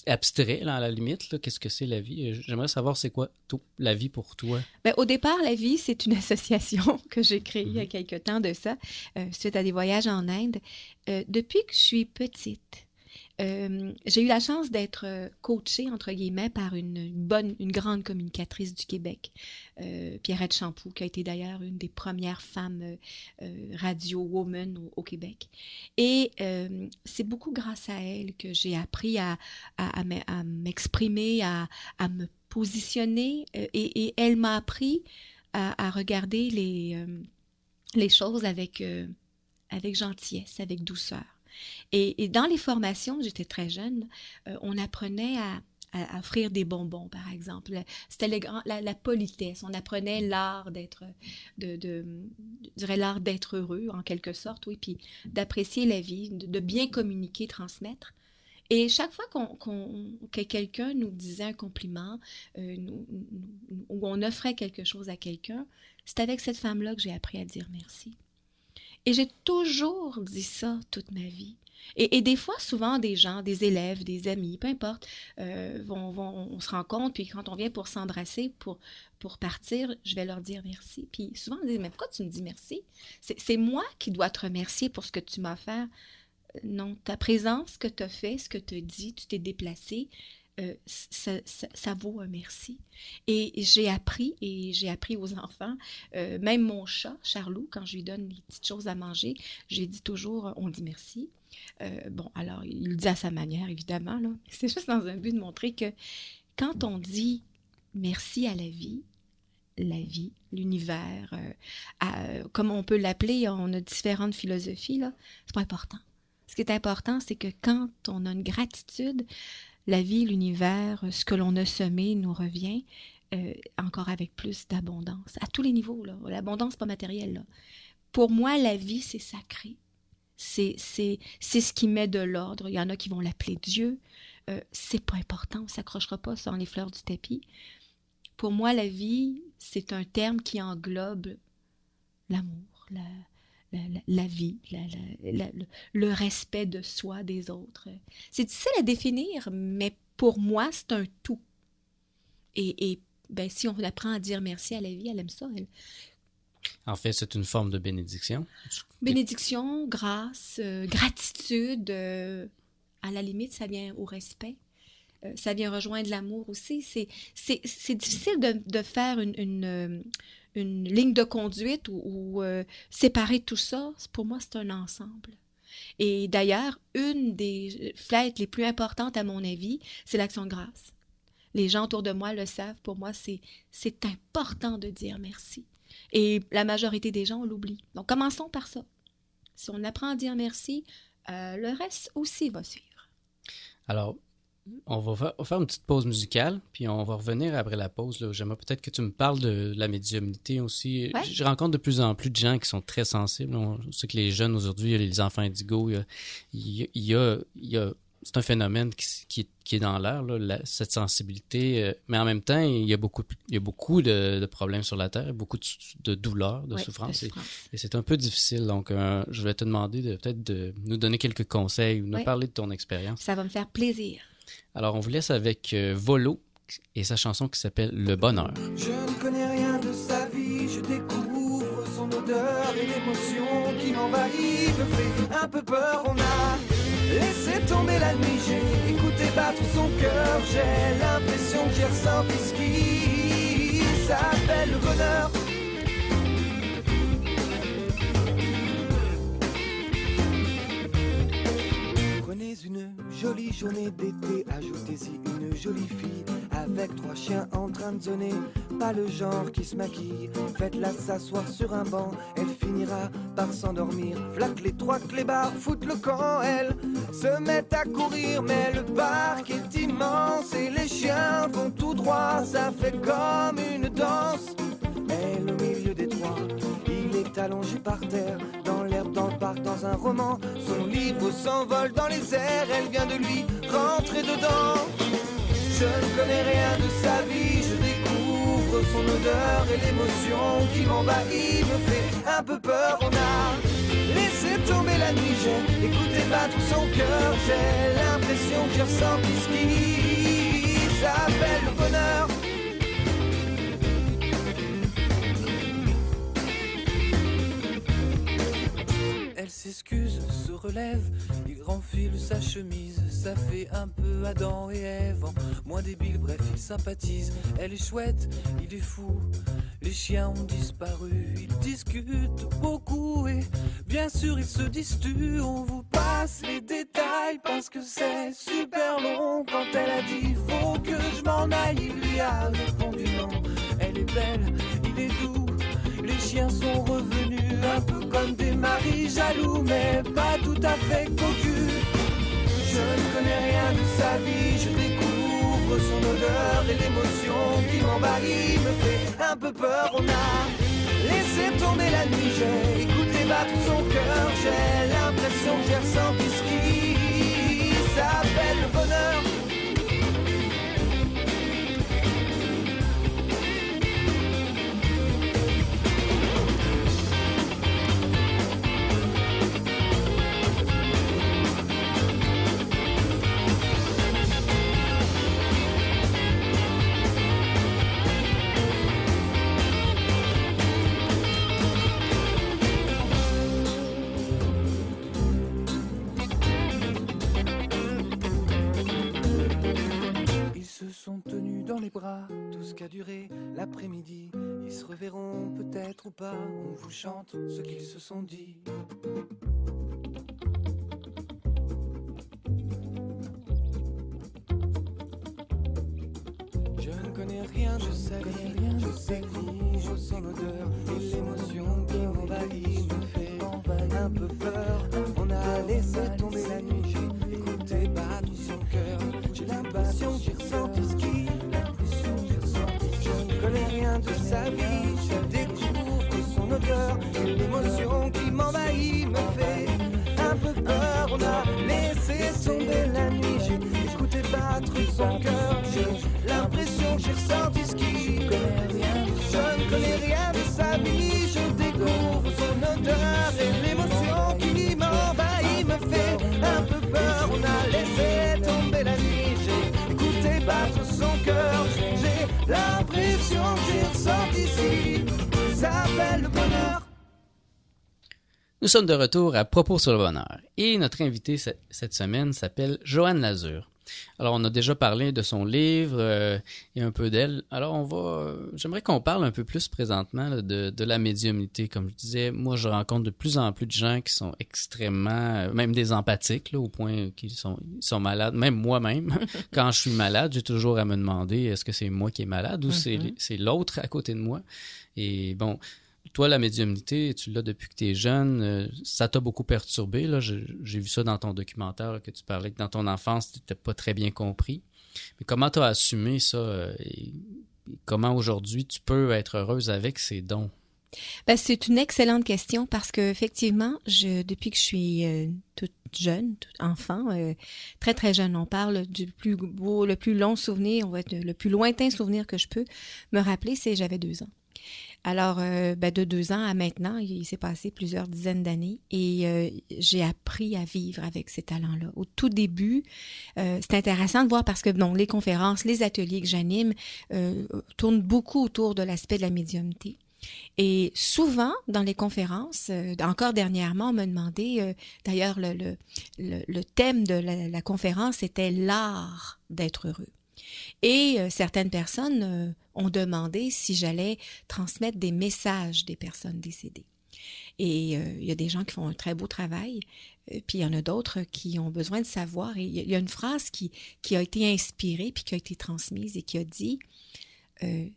abstrait, là, à la limite. Qu'est-ce que c'est la vie? Euh, J'aimerais savoir c'est quoi tout, la vie pour toi. Ben, au départ, la vie, c'est une association que j'ai créée il y a Mhm. quelque temps de ça, euh, suite à des voyages en Inde. Euh, depuis que je suis petite, euh, j'ai eu la chance d'être euh, coachée, entre guillemets, par une bonne, une grande communicatrice du Québec, euh, Pierrette Champoux, qui a été d'ailleurs une des premières femmes radio woman au, Québec. Et c'est beaucoup grâce à elle que j'ai appris à, m'exprimer, à, me positionner, et, elle m'a appris à, regarder les, choses avec gentillesse, avec douceur. Et, dans les formations, j'étais très jeune, euh, on apprenait à, offrir des bonbons, par exemple. C'était la, la, politesse. On apprenait l'art d'être, de, de, je l'art d'être heureux, en quelque sorte, oui, puis d'apprécier la vie, de, bien communiquer, transmettre. Et chaque fois que quelqu'un nous disait un compliment euh, ou on offrait quelque chose à quelqu'un, c'est avec cette femme-là que j'ai appris à dire merci. Et j'ai toujours dit ça toute ma vie. Et, des fois, souvent, des gens, des élèves, des amis, peu importe, euh, vont, on se rend compte, puis quand on vient pour s'embrasser, pour, pour partir, je vais leur dire merci. Puis souvent, on me dit, mais pourquoi tu me dis merci? C'est moi qui dois te remercier pour ce que tu m'as fait. Non, ta présence, ce que tu as fait, ce que tu as dit, tu t'es déplacé, euh, ça, vaut un merci. Et j'ai appris, et j'ai appris aux enfants, euh, même mon chat, Charlot, quand je lui donne des petites choses à manger, j'ai dit toujours, on dit merci. Euh, bon, alors, il le dit à sa manière, évidemment, là. C'est juste dans un but de montrer que quand on dit merci à la vie, la vie, l'univers, comme on peut l'appeler, on a différentes philosophies, là, c'est pas important. Ce qui est important, c'est que quand on a une gratitude, la vie, l'univers, ce que l'on a semé nous revient euh, encore avec plus d'abondance, à tous les niveaux. L'abondance pas matérielle. Pour moi, la vie, c'est sacré. C'est ce qui met de l'ordre. Il y en a qui vont l'appeler Dieu. Euh, c'est pas important, on s'accrochera pas sans les fleurs du tapis. Pour moi, la vie, c'est un terme qui englobe l'amour, la, la, vie, le respect de soi, des autres. C'est difficile à définir, mais pour moi, c'est un tout. Et, et ben, si on apprend à dire merci à la vie, elle aime ça. En fait, c'est une forme de bénédiction. Bénédiction, grâce, euh, gratitude. Euh, à la limite, ça vient au respect. Euh, ça vient rejoindre l'amour aussi. C'est difficile de, de faire une, une, une ligne de conduite ou, euh, séparer tout ça, pour moi, c'est un ensemble. Et d'ailleurs, une des fêtes les plus importantes, à mon avis, c'est l'action de grâce. Les gens autour de moi le savent. Pour moi, c'est, important de dire merci. Et la majorité des gens l'oublient. Donc, commençons par ça. Si on apprend à dire merci, euh, le reste aussi va suivre. Alors, on va faire une petite pause musicale, puis on va revenir après la pause. J'aimerais peut-être que tu me parles de la médiumnité aussi. Je rencontre de plus en plus de gens qui sont très sensibles. On sait que les jeunes aujourd'hui, les enfants indigos, il y a, c'est un phénomène qui, est dans l'air, cette sensibilité. Euh, mais en même temps, il y a beaucoup, il y a beaucoup de, problèmes sur la Terre, beaucoup de, douleurs, de souffrances. Et, c'est un peu difficile. Donc, euh, je vais te demander de peut-être de nous donner quelques conseils ou nous parler de ton expérience. Ça va me faire plaisir. Alors, on vous laisse avec euh, Volo et sa chanson qui s'appelle Le Bonheur. Je ne connais rien de sa vie, je découvre son odeur et l'émotion qui m'envahit me fait un peu peur. On a laissé tomber la nuit, j'ai écouté battre son cœur, j'ai l'impression qu'il ressent ce qui s'appelle le bonheur? Une jolie journée d'été, ajoutez-y une jolie fille avec trois chiens en train de zoner. Pas le genre qui se maquille, faites-la s'asseoir sur un banc, elle finira par s'endormir. Flaque les trois clébards, foutent le camp, elle se met à courir, mais le parc est immense et les chiens vont tout droit, ça fait comme une danse. Elle au milieu des trois, il est allongé par terre dans le parc dans un roman. Son livre s'envole dans les airs, elle vient de lui rentrer dedans. Je ne connais rien de sa vie, je découvre son odeur et l'émotion qui m'envahit me fait un peu peur. On a laissé tomber la nuit, j'ai écouté battre son cœur, j'ai l'impression que j'ai ressenti ce qui s'appelle le bonheur. S'excuse, se relève, il enfile sa chemise, ça fait un peu Adam et Ève, moins débile, bref, il sympathise. Elle est chouette, il est fou. Les chiens ont disparu, ils discutent beaucoup et bien sûr ils se disent On vous passe les détails parce que c'est super long. Quand elle a dit faut que je m'en aille, il lui a répondu non. Elle est belle, chiens sont revenus un peu comme des maris jaloux, mais pas tout à fait cocus. Je ne connais rien de sa vie, je découvre son odeur et l'émotion qui m'envahit me fait un peu peur. On a laissé tomber la nuit, j'ai écouté battre son cœur, j'ai l'impression que j'ai ressenti ce qui s'appelle le qu'a duré l'après-midi. Ils se reverront peut-être ou pas, on vous chante ce qu'ils se sont dit. Je ne connais rien de sa vie, je sais je sens l'odeur et l'émotion qui m'envahit me fait un peu peur. On a laissé tomber la nuit, j'ai écouté battre son cœur. J'ai l'impression que j'ai ressenti ce qui connais rien de sa vie, je découvre nous sommes de retour à Propos sur le bonheur et notre invité cette semaine s'appelle Joanne Lazure. Alors, on a déjà parlé de son livre euh, et un peu d'elle. Alors, on va. J'aimerais qu'on parle un peu plus présentement de, de, la médiumnité. Comme je disais, moi, je rencontre de plus en plus de gens qui sont extrêmement, euh, même des empathiques, là, au point qu'ils sont, ils sont malades. Même moi-même, quand je suis malade, j'ai toujours à me demander est-ce que c'est moi qui est malade ou mm-hmm. c'est l'autre à côté de moi? Et bon, toi, la médiumnité, tu l'as depuis que tu es jeune. Euh, ça t'a beaucoup perturbé. J'ai vu ça dans ton documentaire que tu parlais que dans ton enfance, tu n'étais pas très bien compris. Mais comment tu as assumé ça euh, et comment aujourd'hui tu peux être heureuse avec ces dons? Ben, c'est une excellente question parce que effectivement, depuis que je suis euh, toute jeune, toute enfant, très très jeune, on parle du plus beau, le plus long souvenir, on va être le plus lointain souvenir que je peux me rappeler, c'est j'avais deux ans. Alors, euh, ben, de deux ans à maintenant, il s'est passé plusieurs dizaines d'années et euh, j'ai appris à vivre avec ces talents-là. Au tout début, euh, c'est intéressant de voir parce que les conférences, les ateliers que j'anime tournent beaucoup autour de l'aspect de la médiumnité. Et souvent, dans les conférences, encore dernièrement, on m'a demandé, d'ailleurs, le, thème de la conférence était l'art d'être heureux. Et certaines personnes ont demandé si j'allais transmettre des messages des personnes décédées. Et euh, il y a des gens qui font un très beau travail, euh, puis il y en a d'autres qui ont besoin de savoir. Et il y a une phrase qui, a été inspirée, puis qui a été transmise et qui a dit, euh,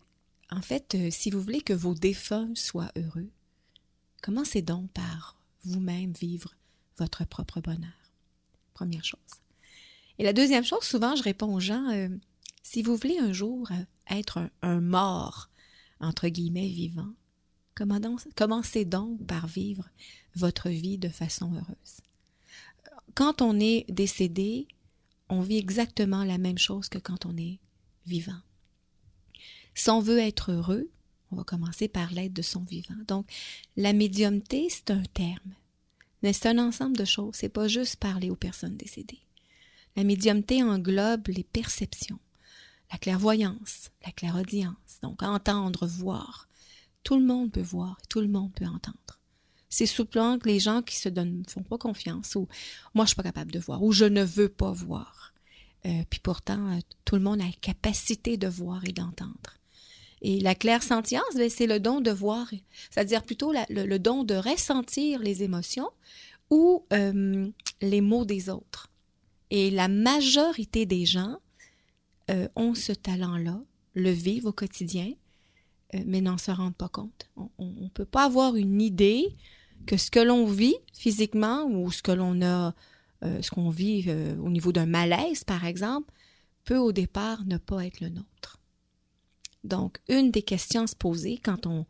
en fait, si vous voulez que vos défunts soient heureux, commencez donc par vous-même vivre votre propre bonheur. Première chose. Et la deuxième chose, souvent, je réponds aux gens, si vous voulez un jour être un, mort, entre guillemets, vivant, commencez donc par vivre votre vie de façon heureuse. Quand on est décédé, on vit exactement la même chose que quand on est vivant. Si on veut être heureux, on va commencer par l'aide de son vivant. Donc, la médiumté, c'est un terme, mais c'est un ensemble de choses. C'est pas juste parler aux personnes décédées. La médiumté englobe les perceptions, la clairvoyance, la clairaudience, donc entendre, voir. Tout le monde peut voir tout le monde peut entendre. C'est souvent que les gens qui se donnent font pas confiance ou moi je suis pas capable de voir ou je ne veux pas voir. Euh, puis pourtant euh, tout le monde a la capacité de voir et d'entendre. Et la claire-sentience, ben, c'est le don de voir, c'est-à-dire plutôt le, don de ressentir les émotions ou euh, les mots des autres. Et la majorité des gens ont ce talent-là, le vivent au quotidien, mais n'en se rendent pas compte. On ne peut pas avoir une idée que ce que l'on vit physiquement ou ce que l'on a, euh, ce qu'on vit euh, au niveau d'un malaise, par exemple, peut au départ ne pas être le nôtre. Donc, une des questions à se poser quand on,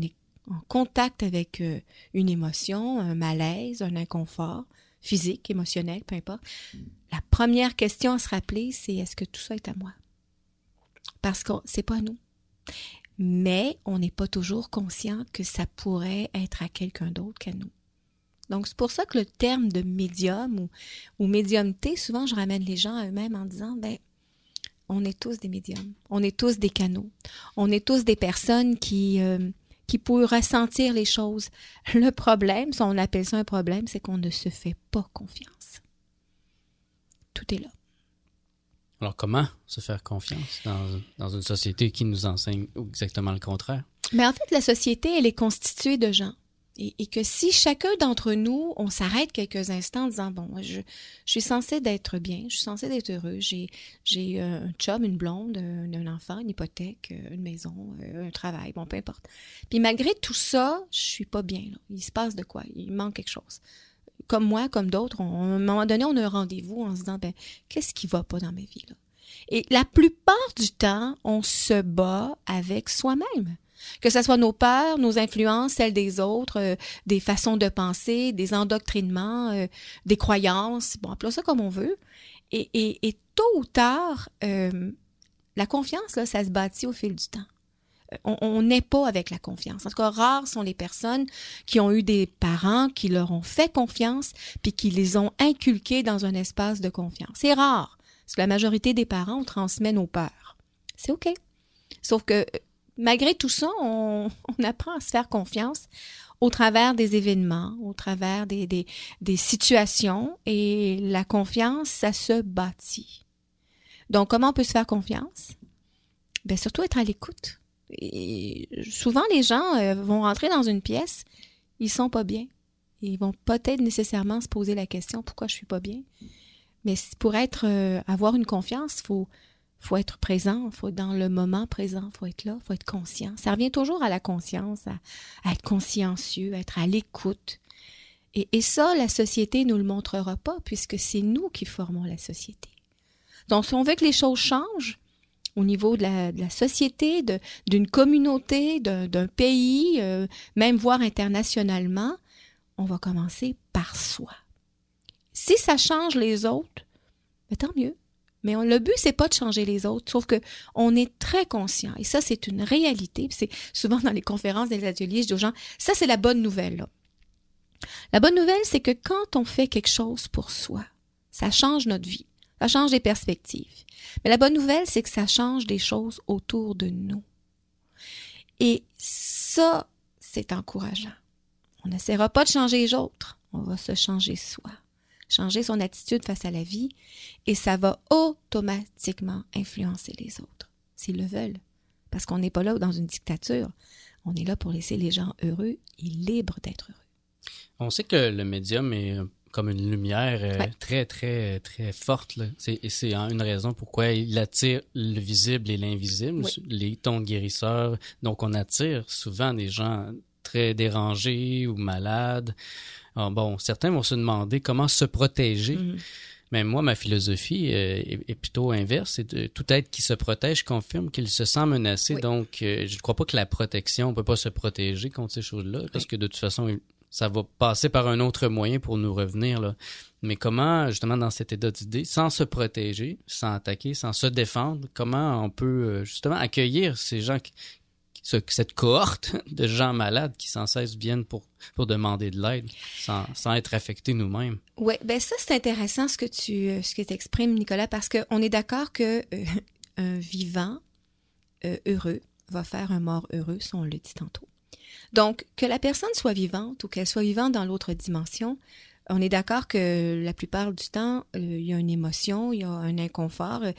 est en contact avec euh, une émotion, un malaise, un inconfort physique, émotionnel, peu importe, la première question à se rappeler, c'est est-ce que tout ça est à moi? Parce que c'est pas à nous mais on n'est pas toujours conscient que ça pourrait être à quelqu'un d'autre qu'à nous. Donc, c'est pour ça que le terme de médium ou, ou médiumté, souvent, je ramène les gens à eux-mêmes en disant, ben, on est tous des médiums, on est tous des canaux, on est tous des personnes qui, euh, qui pourraient ressentir les choses. Le problème, si on appelle ça un problème, c'est qu'on ne se fait pas confiance. Tout est là. Alors, comment se faire confiance dans, une société qui nous enseigne exactement le contraire? Mais en fait, la société, elle est constituée de gens. Et, que si chacun d'entre nous, on s'arrête quelques instants en disant, bon, je, suis censé d'être bien, je suis censé d'être heureux, j'ai, euh, un chum, une blonde, un, enfant, une hypothèque, euh, une maison, euh, un travail, bon, peu importe. Puis malgré tout ça, je suis pas bien. Il se passe de quoi? Il manque quelque chose comme moi, comme d'autres, à un moment donné, on a un rendez-vous en se disant, ben, qu'est-ce qui va pas dans ma vie, là? Et la plupart du temps, on se bat avec soi-même. Que ce soit nos peurs, nos influences, celles des autres, euh, des façons de penser, des endoctrinements, euh, des croyances, bon, appelons ça comme on veut. Et, et, tôt ou tard, euh, la confiance, là, ça se bâtit au fil du temps on n'est pas avec la confiance. En tout cas, rares sont les personnes qui ont eu des parents qui leur ont fait confiance puis qui les ont inculqués dans un espace de confiance. C'est rare, parce que la majorité des parents, on transmet nos peurs. C'est OK. Sauf que malgré tout ça, on, apprend à se faire confiance au travers des événements, au travers des, situations, et la confiance, ça se bâtit. Donc, comment on peut se faire confiance? Bien, surtout être à l'écoute souvent, les gens euh, vont rentrer dans une pièce, ils sont pas bien. Ils vont peut-être nécessairement se poser la question pourquoi je suis pas bien? Mais pour être, euh, avoir une confiance, faut, faut être présent, faut être dans le moment présent, faut être là, faut être conscient. Ça revient toujours à la conscience, à, être consciencieux, à être à l'écoute. Et, et ça, la société nous le montrera pas puisque c'est nous qui formons la société. Donc, si on veut que les choses changent, au niveau de la, société, d'une communauté, d'un pays, euh, même voire internationalement, on va commencer par soi. Si ça change les autres, ben, tant mieux. Mais le but, c'est pas de changer les autres, sauf que on est très conscient. Et ça, c'est une réalité. C'est souvent dans les conférences, les ateliers, je dis aux gens, ça, c'est la bonne nouvelle. La bonne nouvelle, c'est que quand on fait quelque chose pour soi, ça change notre vie. Ça change des perspectives. Mais la bonne nouvelle, c'est que ça change des choses autour de nous. Et ça, c'est encourageant. On n'essaiera pas de changer les autres. On va se changer soi. Changer son attitude face à la vie. Et ça va automatiquement influencer les autres, s'ils le veulent. Parce qu'on n'est pas là dans une dictature. On est là pour laisser les gens heureux et libres d'être heureux. On sait que le médium est comme une lumière euh, très, très, très forte. Et c'est une raison pourquoi il attire le visible et l'invisible, les tons guérisseurs. Donc, on attire souvent des gens très dérangés ou malades. Ah, bon, certains vont se demander comment se protéger. Mm-hmm. Mais moi, ma philosophie euh, est, plutôt inverse. C'est tout être qui se protège confirme qu'il se sent menacé. Donc, euh, je ne crois pas que la protection, on peut pas se protéger contre ces choses-là, parce que de toute façon, ça va passer par un autre moyen pour nous revenir. Là. Mais comment, justement, dans cet état d'idée, sans se protéger, sans attaquer, sans se défendre, comment on peut euh, justement accueillir ces gens, qui, cette cohorte de gens malades qui sans cesse viennent pour, demander de l'aide, sans, être affectés nous-mêmes? Oui, ben ça, c'est intéressant ce que tu euh, ce exprimes, Nicolas, parce qu'on est d'accord que euh, un vivant heureux va faire un mort heureux, si on le dit tantôt. Donc, que la personne soit vivante ou qu'elle soit vivante dans l'autre dimension, on est d'accord que la plupart du temps, euh, il y a une émotion, il y a un inconfort. Euh,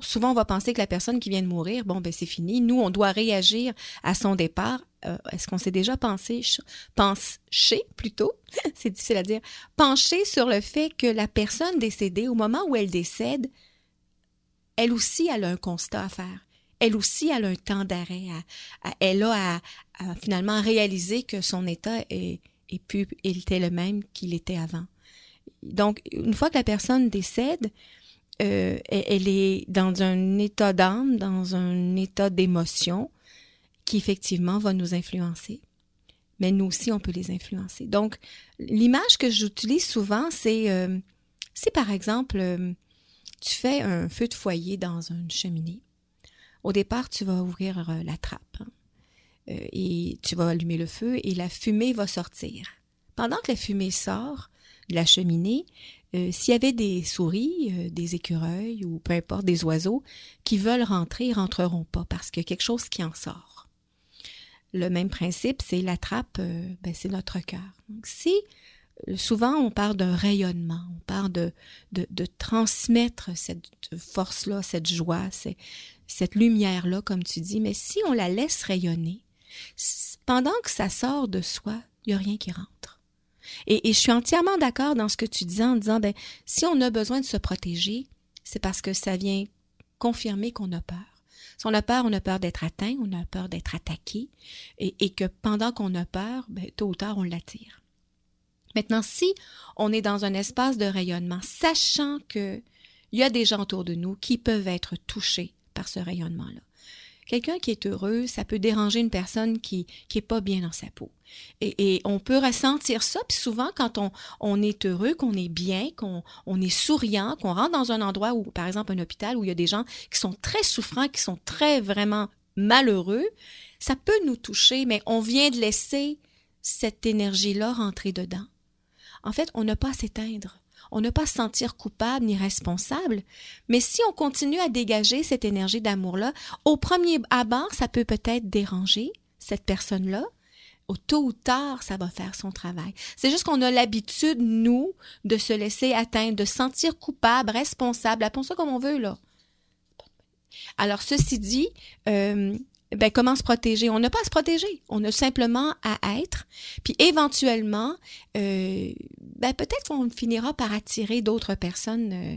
souvent, on va penser que la personne qui vient de mourir, bon, ben c'est fini. Nous, on doit réagir à son départ. Euh, Est-ce qu'on s'est déjà pensé, ch- penché plutôt, c'est difficile à dire, penché sur le fait que la personne décédée, au moment où elle décède, elle aussi, a un constat à faire. Elle aussi, a un temps d'arrêt. Elle a finalement réaliser que son état est, et puis il était le même qu'il était avant. Donc, une fois que la personne décède, euh, elle, est dans un état d'âme, dans un état d'émotion qui effectivement va nous influencer. Mais nous aussi, on peut les influencer. Donc, l'image que j'utilise souvent, c'est, euh, c'est par exemple, euh, tu fais un feu de foyer dans une cheminée. Au départ, tu vas ouvrir la trappe. hein. Euh, et tu vas allumer le feu et la fumée va sortir. Pendant que la fumée sort de la cheminée, euh, s'il y avait des souris, euh, des écureuils ou peu importe des oiseaux qui veulent rentrer, ils rentreront pas parce qu'il y a quelque chose qui en sort. Le même principe, c'est la trappe, ben, c'est notre cœur. Si souvent on parle d'un rayonnement, on parle de, de, transmettre cette force-là, cette joie, cette lumière-là, comme tu dis, mais si on la laisse rayonner, pendant que ça sort de soi, il n'y a rien qui rentre. Et, je suis entièrement d'accord dans ce que tu dis en disant, ben, si on a besoin de se protéger, c'est parce que ça vient confirmer qu'on a peur. Si on a peur, on a peur d'être atteint, on a peur d'être attaqué, et, et que pendant qu'on a peur, ben, tôt ou tard, on l'attire. Maintenant, si on est dans un espace de rayonnement, sachant que il y a des gens autour de nous qui peuvent être touchés par ce rayonnement-là. Quelqu'un qui est heureux, ça peut déranger une personne qui qui pas bien dans sa peau. Et, on peut ressentir ça. Puis souvent, quand on, on est heureux, qu'on est bien, qu'on on est souriant, qu'on rentre dans un endroit où, par exemple, un hôpital où il y a des gens qui sont très souffrants, qui sont très vraiment malheureux, ça peut nous toucher, mais on vient de laisser cette énergie-là rentrer dedans. En fait, on n'a pas à s'éteindre. On n'a pas se sentir coupable ni responsable. Mais si on continue à dégager cette énergie d'amour-là, au premier abord, ça peut peut-être déranger cette personne-là. Au tôt ou tard, ça va faire son travail. C'est juste qu'on a l'habitude, nous, de se laisser atteindre, de se sentir coupable, responsable, appelons ça comme on veut, là. Alors, ceci dit, euh, ben, comment se protéger? On n'a pas à se protéger. On a simplement à être. Puis éventuellement, euh, ben, peut-être qu'on finira par attirer d'autres personnes, euh,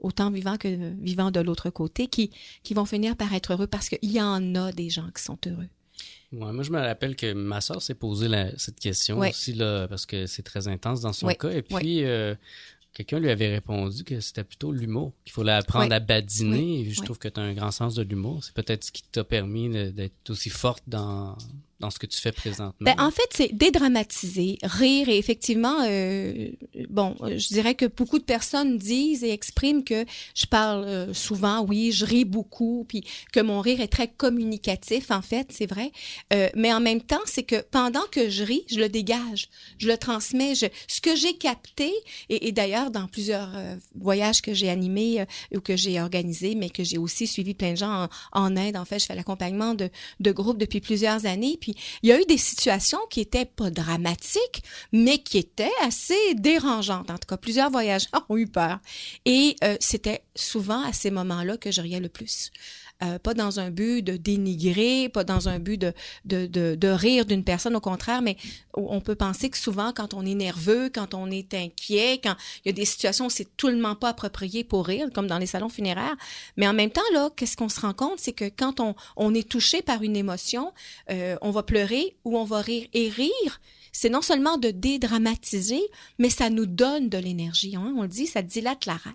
autant vivants que vivants de l'autre côté, qui, qui vont finir par être heureux parce qu'il y en a des gens qui sont heureux. Ouais, moi, je me rappelle que ma soeur s'est posé la- cette question Ouais. aussi, là, parce que c'est très intense dans son Ouais, cas. Et puis, euh, quelqu'un lui avait répondu que c'était plutôt l'humour, qu'il fallait apprendre à badiner. Et je trouve que tu as un grand sens de l'humour. C'est peut-être ce qui t'a permis d'être aussi forte dans, dans ce que tu fais présentement? Ben, en fait, c'est dédramatiser, rire et effectivement, euh, bon, je dirais que beaucoup de personnes disent et expriment que je parle euh, souvent, oui, je ris beaucoup, puis que mon rire est très communicatif, en fait, c'est vrai. Euh, mais en même temps, c'est que pendant que je ris, je le dégage, je le transmets, je, ce que j'ai capté, et, d'ailleurs dans plusieurs voyages que j'ai animés ou que j'ai organisés, mais que j'ai aussi suivi plein de gens en, en Inde, en fait, je fais l'accompagnement de, de groupes depuis plusieurs années, il y a eu des situations qui étaient pas dramatiques, mais qui étaient assez dérangeantes. En tout cas, plusieurs voyageurs ont eu peur. Et euh, c'était souvent à ces moments-là que je riais le plus. Euh, pas dans un but de dénigrer, pas dans un but de, rire d'une personne, au contraire, mais on peut penser que souvent, quand on est nerveux, quand on est inquiet, quand il y a des situations où c'est tellement pas approprié pour rire, comme dans les salons funéraires, mais en même temps, là, qu'est-ce qu'on se rend compte, c'est que quand on, on est touché par une émotion, euh, on va pleurer ou on va rire. Et rire, c'est non seulement de dédramatiser, mais ça nous donne de l'énergie. Hein? On le dit, ça dilate la rate.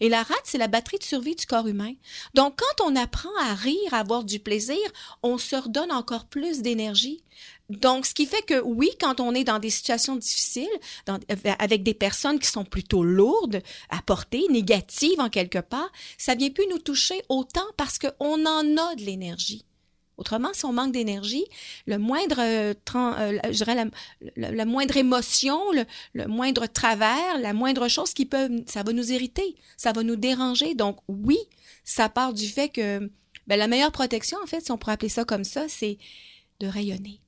Et la rate, c'est la batterie de survie du corps humain. Donc, quand on apprend à rire, à avoir du plaisir, on se redonne encore plus d'énergie. Donc, ce qui fait que oui, quand on est dans des situations difficiles, dans, avec des personnes qui sont plutôt lourdes à porter, négatives en quelque part, ça vient plus nous toucher autant parce qu'on en a de l'énergie. Autrement, si on manque d'énergie, le moindre, euh, euh, je dirais la, moindre émotion, le, le moindre travers, la moindre chose qui peut, ça va nous irriter, ça va nous déranger. Donc oui, ça part du fait que ben, la meilleure protection, en fait, si on pourrait appeler ça comme ça, c'est de rayonner.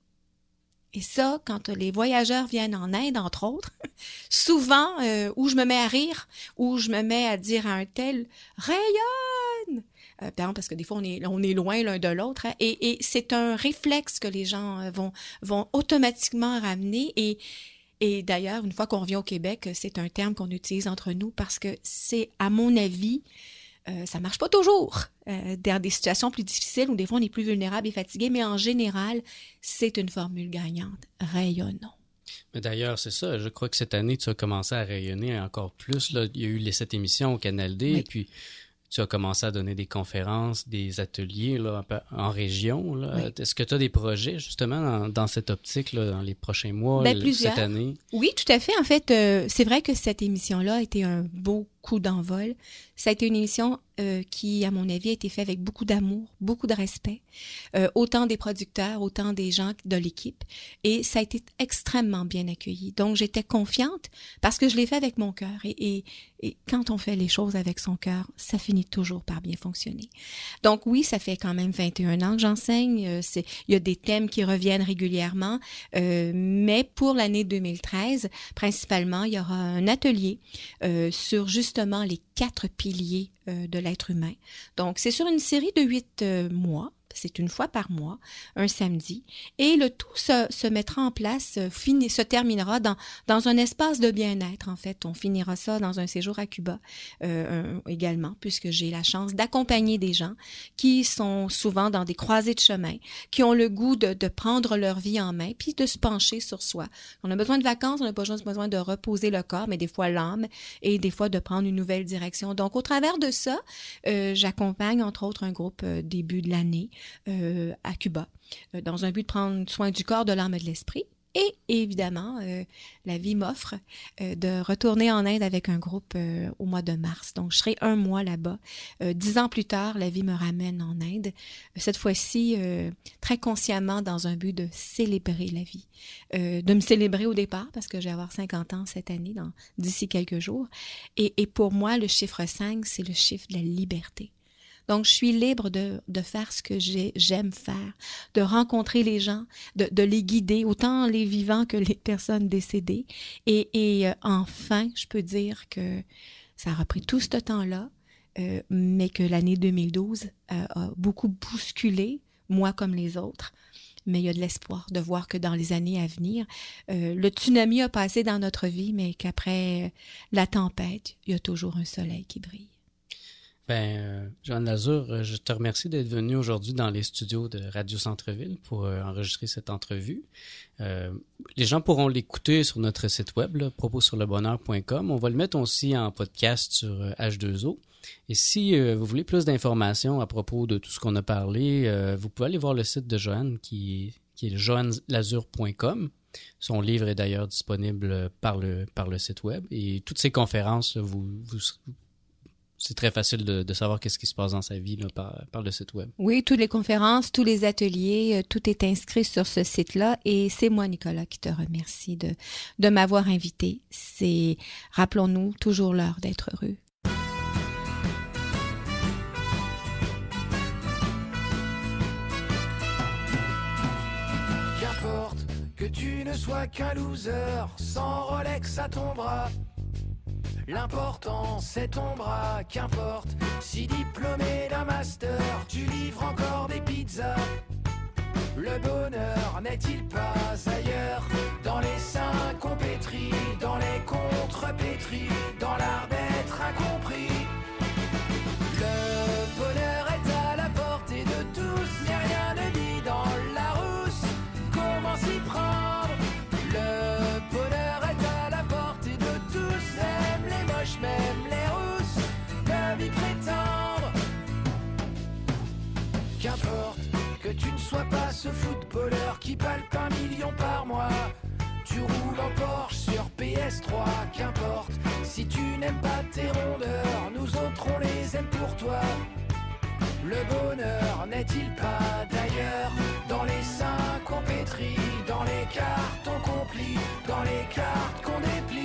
Et ça, quand les voyageurs viennent en Inde, entre autres, souvent, euh, où je me mets à rire, où je me mets à dire à un tel rayonne. Euh, parce que des fois on est on est loin l'un de l'autre hein, et, et c'est un réflexe que les gens euh, vont vont automatiquement ramener et et d'ailleurs une fois qu'on revient au Québec c'est un terme qu'on utilise entre nous parce que c'est à mon avis euh, ça marche pas toujours euh, dans des situations plus difficiles où des fois on est plus vulnérable et fatigué, mais en général, c'est une formule gagnante. Rayonnons. Mais d'ailleurs, c'est ça. Je crois que cette année, tu as commencé à rayonner encore plus. Là. Il y a eu les sept émissions au Canal D, et puis tu as commencé à donner des conférences, des ateliers là, en région. Est-ce que tu as des projets justement dans, cette optique là, dans les prochains mois, ben, cette année? Oui, tout à fait. En fait, euh, c'est vrai que cette émission-là a été un beau coup d'envol. Ça a été une émission euh, qui, à mon avis, a été faite avec beaucoup d'amour, beaucoup de respect, euh, autant des producteurs, autant des gens de l'équipe. Et ça a été extrêmement bien accueilli. Donc, j'étais confiante parce que je l'ai fait avec mon cœur. Et, quand on fait les choses avec son cœur, ça finit toujours par bien fonctionner. Donc, oui, ça fait quand même 21 ans que j'enseigne. Euh, il y a des thèmes qui reviennent régulièrement. Mais pour l'année 2013, principalement, il y aura un atelier sur justement les quatre piliers euh, de l'être humain. Donc, c'est sur une série de huit euh, mois c'est une fois par mois, un samedi, et le tout se, mettra en place, euh, finit, se terminera dans, dans un espace de bien-être, en fait. On finira ça dans un séjour à Cuba euh, également, puisque j'ai la chance d'accompagner des gens qui sont souvent dans des croisées de chemin, qui ont le goût de, prendre leur vie en main, puis de se pencher sur soi. On a besoin de vacances, on a besoin de reposer le corps, mais des fois l'âme, et des fois de prendre une nouvelle direction. Donc, au travers de ça, euh, j'accompagne entre autres un groupe début de l'année euh, à Cuba, euh, dans un but de prendre soin du corps, de l'âme et de l'esprit. Et évidemment, euh, la vie m'offre de retourner en Inde avec un groupe au mois de mars. Donc, je serai un mois là-bas. dix ans plus tard, la vie me ramène en Inde. cette fois-ci, très consciemment, dans un but de célébrer la vie. de me célébrer au départ, parce que je vais avoir 50 ans cette année, d'ici quelques jours. Et, et pour moi, le chiffre 5, c'est le chiffre de la liberté. Donc, je suis libre de, de faire ce que j'aime faire, de rencontrer les gens, de, les guider, autant les vivants que les personnes décédées. Et, et euh, enfin, je peux dire que ça a repris tout ce temps-là, euh, mais que l'année 2012 euh, a beaucoup bousculé, moi comme les autres. Mais il y a de l'espoir de voir que dans les années à venir, le tsunami a passé dans notre vie, mais qu'après la tempête, il y a toujours un soleil qui brille. Ben, euh, Joanne Lazur, euh, je te remercie d'être venu aujourd'hui dans les studios de Radio Centre-Ville pour euh, enregistrer cette entrevue. les gens pourront l'écouter sur notre site web, propossurlebonheur.com. On va le mettre aussi en podcast sur H2O. Et si vous voulez plus d'informations à propos de tout ce qu'on a parlé, vous pouvez aller voir le site de Joanne qui, est joannelazur.com. Son livre est d'ailleurs disponible par le, site web. Et toutes ces conférences, vous, vous, c'est très facile de, savoir qu'est-ce qui se passe dans sa vie par, le site web. Oui, toutes les conférences, tous les ateliers, euh, tout est inscrit sur ce site-là et c'est moi, Nicolas, qui te remercie de, de m'avoir invité. C'est, rappelons-nous, toujours l'heure d'être heureux. Qu'importe que tu ne sois qu'un loser, sans Rolex à ton bras L'important c'est ton bras, qu'importe. Si diplômé d'un master, tu livres encore des pizzas. Le bonheur n'est-il pas ailleurs? Dans les seins qu'on dans les contrepétris Dans l'art d'être incompris. Le bonheur pas ce footballeur qui palpe un million par mois. Tu roules en Porsche sur PS3, qu'importe. Si tu n'aimes pas tes rondeurs, nous autres on les aime pour toi. Le bonheur n'est-il pas d'ailleurs dans les seins qu'on pétrit, dans les cartes qu'on plie, dans les cartes qu'on déplie?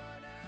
corner.